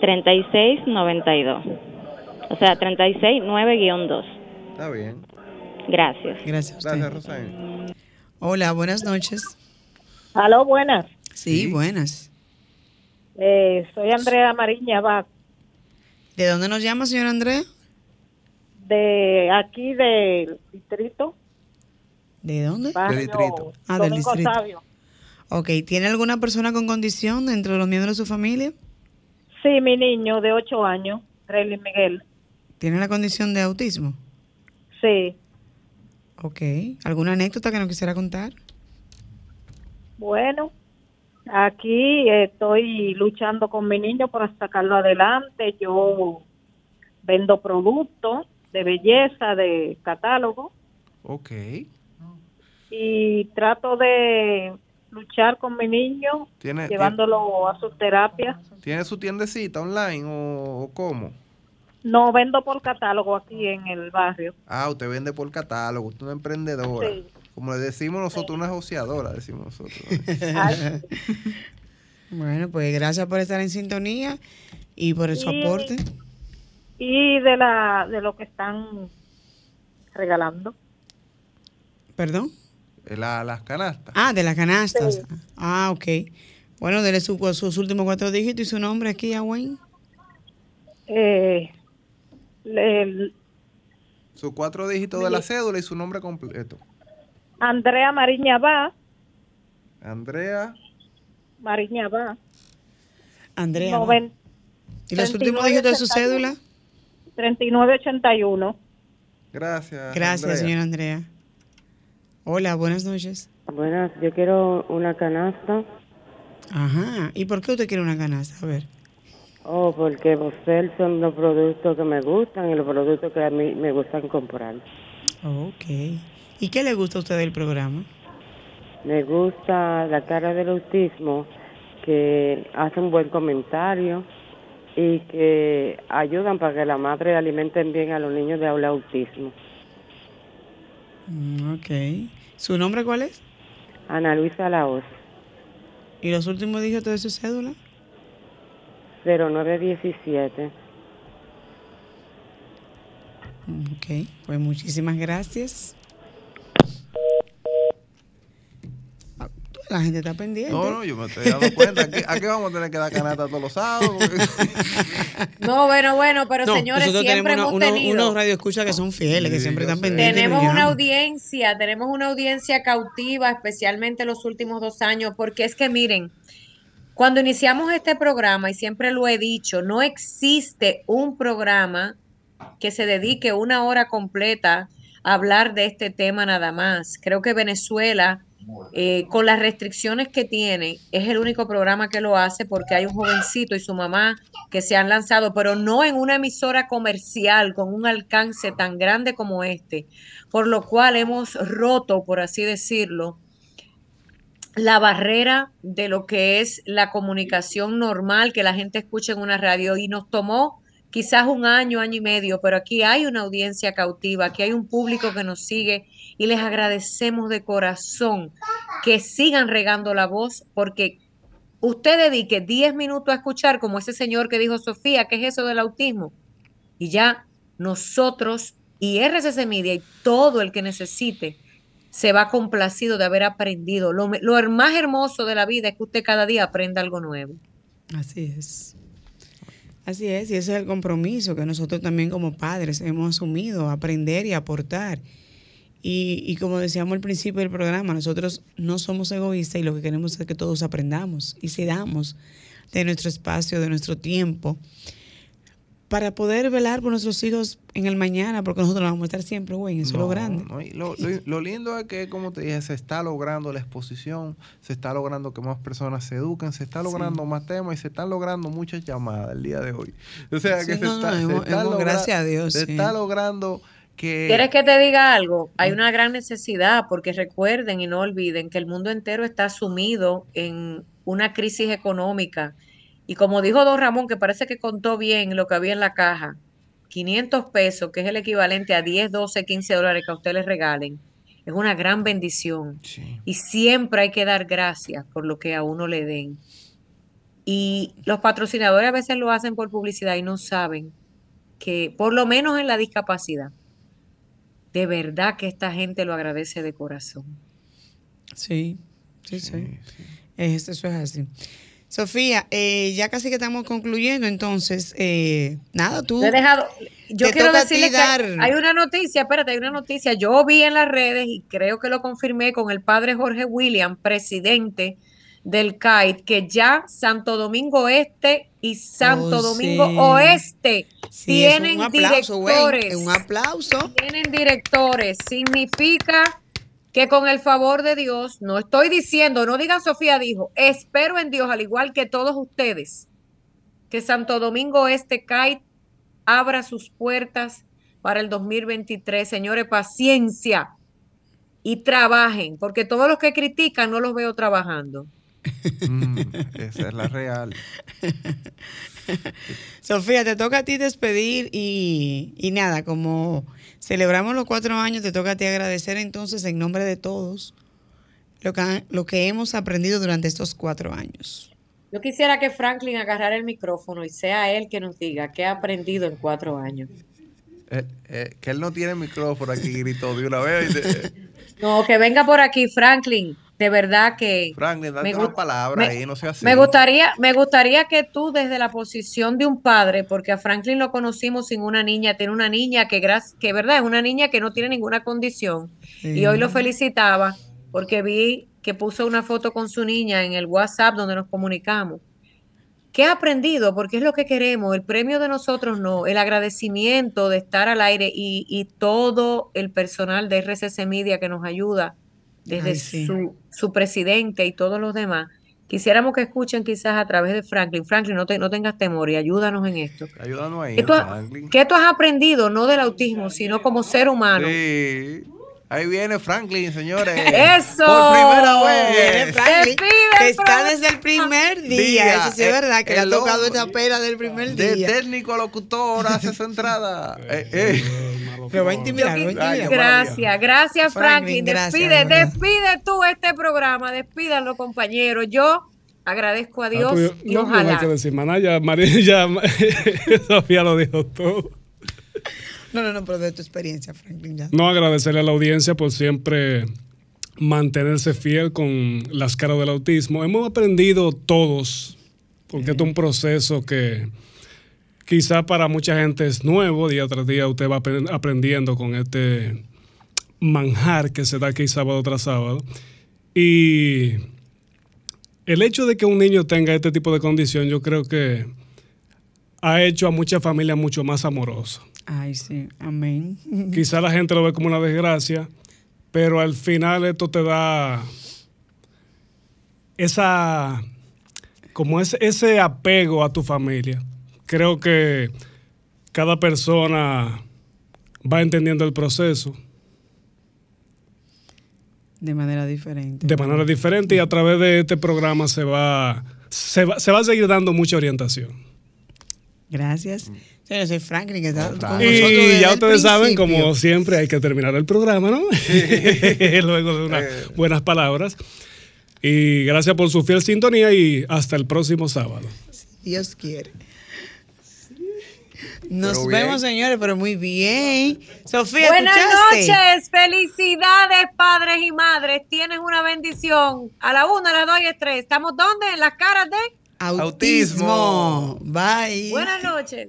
Speaker 13: 3692. O sea, 369-2.
Speaker 2: Está bien.
Speaker 13: Gracias.
Speaker 3: Gracias a usted.
Speaker 2: Gracias, Rosaini.
Speaker 3: Hola, buenas noches.
Speaker 8: Aló, buenas.
Speaker 3: Sí, buenas.
Speaker 8: Eh, soy Andrea Mariña Abad,
Speaker 3: ¿De dónde nos llama, señor Andrea?
Speaker 8: de aquí del distrito.
Speaker 3: ¿De dónde?
Speaker 8: barrio
Speaker 2: distrito.
Speaker 3: Ah, del distrito.
Speaker 8: Sabio.
Speaker 3: Ok, ¿tiene alguna persona con condición dentro de los miembros de su familia?
Speaker 8: Sí, mi niño de 8 años, Rayleigh Miguel.
Speaker 3: ¿Tiene la condición de autismo?
Speaker 8: Sí,
Speaker 3: Ok. ¿Alguna anécdota que nos quisiera contar?
Speaker 8: bueno, aquí estoy luchando con mi niño para sacarlo adelante. Yo vendo productos de belleza, de catálogo,
Speaker 2: Ok.
Speaker 8: y trato de luchar con mi niño,
Speaker 2: ¿Tiene,
Speaker 8: llevándolo a sus terapias.
Speaker 2: ¿Tiene su tiendecita online o, o cómo?
Speaker 8: No vendo por catálogo aquí en el barrio.
Speaker 2: Ah, usted vende por catálogo, usted es una emprendedora.
Speaker 8: Sí.
Speaker 2: Como le decimos nosotros, una joseadora, decimos nosotros.
Speaker 3: Bueno, pues gracias por estar en sintonía y por su
Speaker 8: Y-
Speaker 3: aporte.
Speaker 8: Y de la de lo que están regalando.
Speaker 3: ¿Perdón?
Speaker 2: La- las canastas.
Speaker 3: Ah, de las canastas. Ah, ok. Bueno, dele su- sus últimos cuatro dígitos y su nombre aquí a Wayne.
Speaker 8: Eh, le-
Speaker 2: Sus cuatro dígitos de la cédula y su nombre completo.
Speaker 8: Andrea Mariña va,
Speaker 2: Andrea.
Speaker 8: Mariña va.
Speaker 3: Andrea.
Speaker 8: Noven-
Speaker 3: ¿Y los
Speaker 8: 39,
Speaker 3: últimos dígitos de su
Speaker 8: 81.
Speaker 3: cédula?
Speaker 8: 3981.
Speaker 2: Gracias.
Speaker 3: Gracias,
Speaker 2: Andrea.
Speaker 3: señora Andrea. Hola, buenas noches.
Speaker 6: Buenas, yo quiero una canasta.
Speaker 3: Ajá. ¿Y por qué usted quiere una canasta? A ver.
Speaker 6: Oh, porque Bosel son los productos que me gustan y los productos que a mí me gustan comprar.
Speaker 3: Ok. ¿Y qué le gusta a usted del programa?
Speaker 6: Me gusta la cara del autismo, que hacen buen comentario y que ayudan para que la madre alimenten bien a los niños de habla autismo.
Speaker 3: Mm, ok. ¿Su nombre cuál es?
Speaker 6: Ana Luisa Laos,
Speaker 3: ¿Y los últimos dígitos de su cédula?
Speaker 6: 0917.
Speaker 3: Ok, pues muchísimas gracias. Ah, La gente está pendiente.
Speaker 2: No, no, yo me estoy dando cuenta. Aquí, aquí vamos a tener que dar canasta todos los sábados.
Speaker 1: No, bueno, bueno, pero
Speaker 3: No,
Speaker 1: señores,
Speaker 3: nosotros
Speaker 1: siempre
Speaker 3: tenemos
Speaker 1: hemos
Speaker 3: una-
Speaker 1: tenido.
Speaker 3: unos radioescuchas que son fieles, que siempre están pendientes.
Speaker 1: Tenemos una
Speaker 3: llaman.
Speaker 1: audiencia, tenemos una audiencia cautiva, especialmente los últimos dos años, porque es que miren, cuando iniciamos este programa, y siempre lo he dicho, no existe un programa que se dedique una hora completa a hablar de este tema nada más. Creo que Venezuela, eh, con las restricciones que tiene, es el único programa que lo hace porque hay un jovencito y su mamá que se han lanzado, pero no en una emisora comercial con un alcance tan grande como este, por lo cual hemos roto, por así decirlo, la barrera de lo que es la comunicación normal que la gente escucha en una radio y nos tomó quizás un año, año y medio, pero aquí hay una audiencia cautiva, aquí hay un público que nos sigue y les agradecemos de corazón que sigan regando la voz porque usted dedique 10 minutos a escuchar como ese señor que dijo Sofía, ¿qué es eso del autismo? Y ya nosotros y RCC Media y todo el que necesite se va complacido de haber aprendido. Lo, lo más hermoso de la vida es que usted cada día aprenda algo nuevo.
Speaker 3: Así es. Así es, y ese es el compromiso que nosotros también como padres hemos asumido, aprender y aportar. Y, y como decíamos al principio del programa, nosotros no somos egoístas y lo que queremos es que todos aprendamos y cedamos de nuestro espacio, de nuestro tiempo, para poder velar por nuestros hijos en el mañana, porque nosotros vamos a estar siempre, güey, eso es lo grande.
Speaker 2: no, y lo, lo- lo lindo es que, como te dije, se está logrando la exposición, se está logrando que más personas se eduquen, se está logrando más temas y se están logrando muchas llamadas el día de hoy. O sea,
Speaker 3: Sí,
Speaker 2: que se
Speaker 3: no,
Speaker 2: está,
Speaker 3: no,
Speaker 2: se
Speaker 3: hemos-
Speaker 2: está
Speaker 3: hemos-
Speaker 2: logra-
Speaker 3: gracias a Dios,
Speaker 2: Se
Speaker 3: sí.
Speaker 2: está logrando que...
Speaker 1: ¿Quieres que te diga algo? Hay una gran necesidad porque recuerden y no olviden que el mundo entero está sumido en una crisis económica. Y como dijo don Ramón, que parece que contó bien lo que había en la caja, 500 pesos, que es el equivalente a 10, 12, 15 dólares que a usted les regalen, es una gran bendición. Y siempre hay que dar gracias por lo que a uno le den. Y los patrocinadores a veces lo hacen por publicidad y no saben que, por lo menos en la discapacidad, de verdad que esta gente lo agradece de corazón.
Speaker 3: Sí, sí, sí. Es- eso es así. Sofía, eh, ya casi que estamos concluyendo, entonces, eh, nada, tú.
Speaker 1: Te he dejado, yo quiero decirle que
Speaker 3: dar-
Speaker 1: hay una noticia, espérate, hay una noticia. Yo vi en las redes y creo que lo confirmé con el padre Jorge William, presidente del CAIT, que ya Santo Domingo Este y Santo
Speaker 3: Oh,
Speaker 1: Domingo
Speaker 3: sí.
Speaker 1: Oeste
Speaker 3: Sí,
Speaker 1: tienen
Speaker 3: un aplauso,
Speaker 1: directores.
Speaker 3: es un aplauso.
Speaker 1: Tienen directores. Significa que con el favor de Dios, no estoy diciendo, no digan Sofía dijo, espero en Dios, al igual que todos ustedes, que Santo Domingo Este CAIT abra sus puertas para el 2023. Señores, paciencia y trabajen, porque todos los que critican no los veo trabajando.
Speaker 2: Mm, esa es la real.
Speaker 3: Sofía, te toca a ti despedir y, y nada, como celebramos los cuatro años, te toca a ti agradecer entonces en nombre de todos lo que, han- lo que hemos aprendido durante estos cuatro años.
Speaker 1: Yo quisiera que Franklin agarrara el micrófono y sea él que nos diga qué ha aprendido en cuatro años.
Speaker 2: Eh, eh, que él no tiene micrófono aquí, gritó de una vez.
Speaker 1: No, que venga por aquí, Franklin. De verdad que Me
Speaker 2: una
Speaker 1: gu-
Speaker 2: palabra
Speaker 1: me-
Speaker 2: ahí, no sea así.
Speaker 1: me gustaría, me gustaría que tú desde la posición de un padre, porque a Franklin lo conocimos sin una niña, tiene una niña que, que verdad, es una niña que no tiene ninguna condición. Y hoy lo felicitaba porque vi que puso una foto con su niña en el WhatsApp donde nos comunicamos. ¿Qué ha aprendido? Porque es lo que queremos. El premio de nosotros no, el agradecimiento de estar al aire y, y todo el personal de RCC Media que nos ayuda, desde
Speaker 3: Ay, sí.
Speaker 1: su, su presidente y todos los demás. Quisiéramos que escuchen quizás a través de Franklin. Franklin, no, te, no tengas temor y ayúdanos en esto.
Speaker 2: Ayúdanos ahí,
Speaker 1: ¿Qué tú, has-
Speaker 2: Franklin.
Speaker 1: qué tú has aprendido, no del autismo, sino como ser humano?
Speaker 2: Sí. Ahí viene Franklin, señores.
Speaker 1: ¡Eso!
Speaker 2: Por primera vez.
Speaker 3: Viene Franklin, que está desde el primer día.
Speaker 2: Día,
Speaker 3: Eso sí es verdad, que le ha tocado esta pera del primer
Speaker 2: De
Speaker 3: día.
Speaker 2: técnico a locutor hace su entrada. Eh, eh.
Speaker 3: Lo va a intimidar, lo va a
Speaker 2: Ay,
Speaker 3: intimidar.
Speaker 1: Gracias, gracias
Speaker 3: Franklin,
Speaker 1: despide,
Speaker 3: de
Speaker 1: despide tú este programa, despídanlo compañeros. Yo agradezco a Dios
Speaker 15: Ah, pues yo-
Speaker 1: y
Speaker 15: no, hay que decir nada, ya María, ya Sofía lo dijo todo.
Speaker 3: No, no, no, pero de tu experiencia, Franklin. Ya.
Speaker 15: No agradecerle a la audiencia por siempre mantenerse fiel con las caras del autismo. Hemos aprendido todos, porque esto es un proceso que quizá para mucha gente es nuevo, día tras día usted va apren- aprendiendo con este manjar que se da aquí sábado tras sábado. Y el hecho de que un niño tenga este tipo de condición, yo creo que ha hecho a muchas familias mucho más amorosas.
Speaker 3: Ay, sí, amén.
Speaker 15: Quizá la gente lo ve como una desgracia, pero al final esto te da esa como ese, ese apego a tu familia. Creo que cada persona va entendiendo el proceso
Speaker 3: De manera diferente.
Speaker 15: de manera diferente y a través de este programa se va, se va, se va a seguir dando mucha orientación.
Speaker 3: Gracias. Sí, yo soy Franklin, que está con nosotros
Speaker 15: Y
Speaker 3: desde
Speaker 15: ya
Speaker 3: el
Speaker 15: ustedes saben, como siempre, hay que terminar el programa, ¿no? Luego de unas buenas palabras. Y gracias por su fiel sintonía y hasta el próximo sábado.
Speaker 3: Dios quiere. Nos
Speaker 15: Pero bien.
Speaker 3: vemos, señores, pero muy bien. Sofía,
Speaker 1: Buenas
Speaker 3: ¿escuchaste?
Speaker 1: noches, felicidades padres y madres, tienes una bendición. A la una, a las dos y a las tres. ¿Estamos dónde? En las caras de
Speaker 3: Autismo. Bye.
Speaker 1: Buenas noches.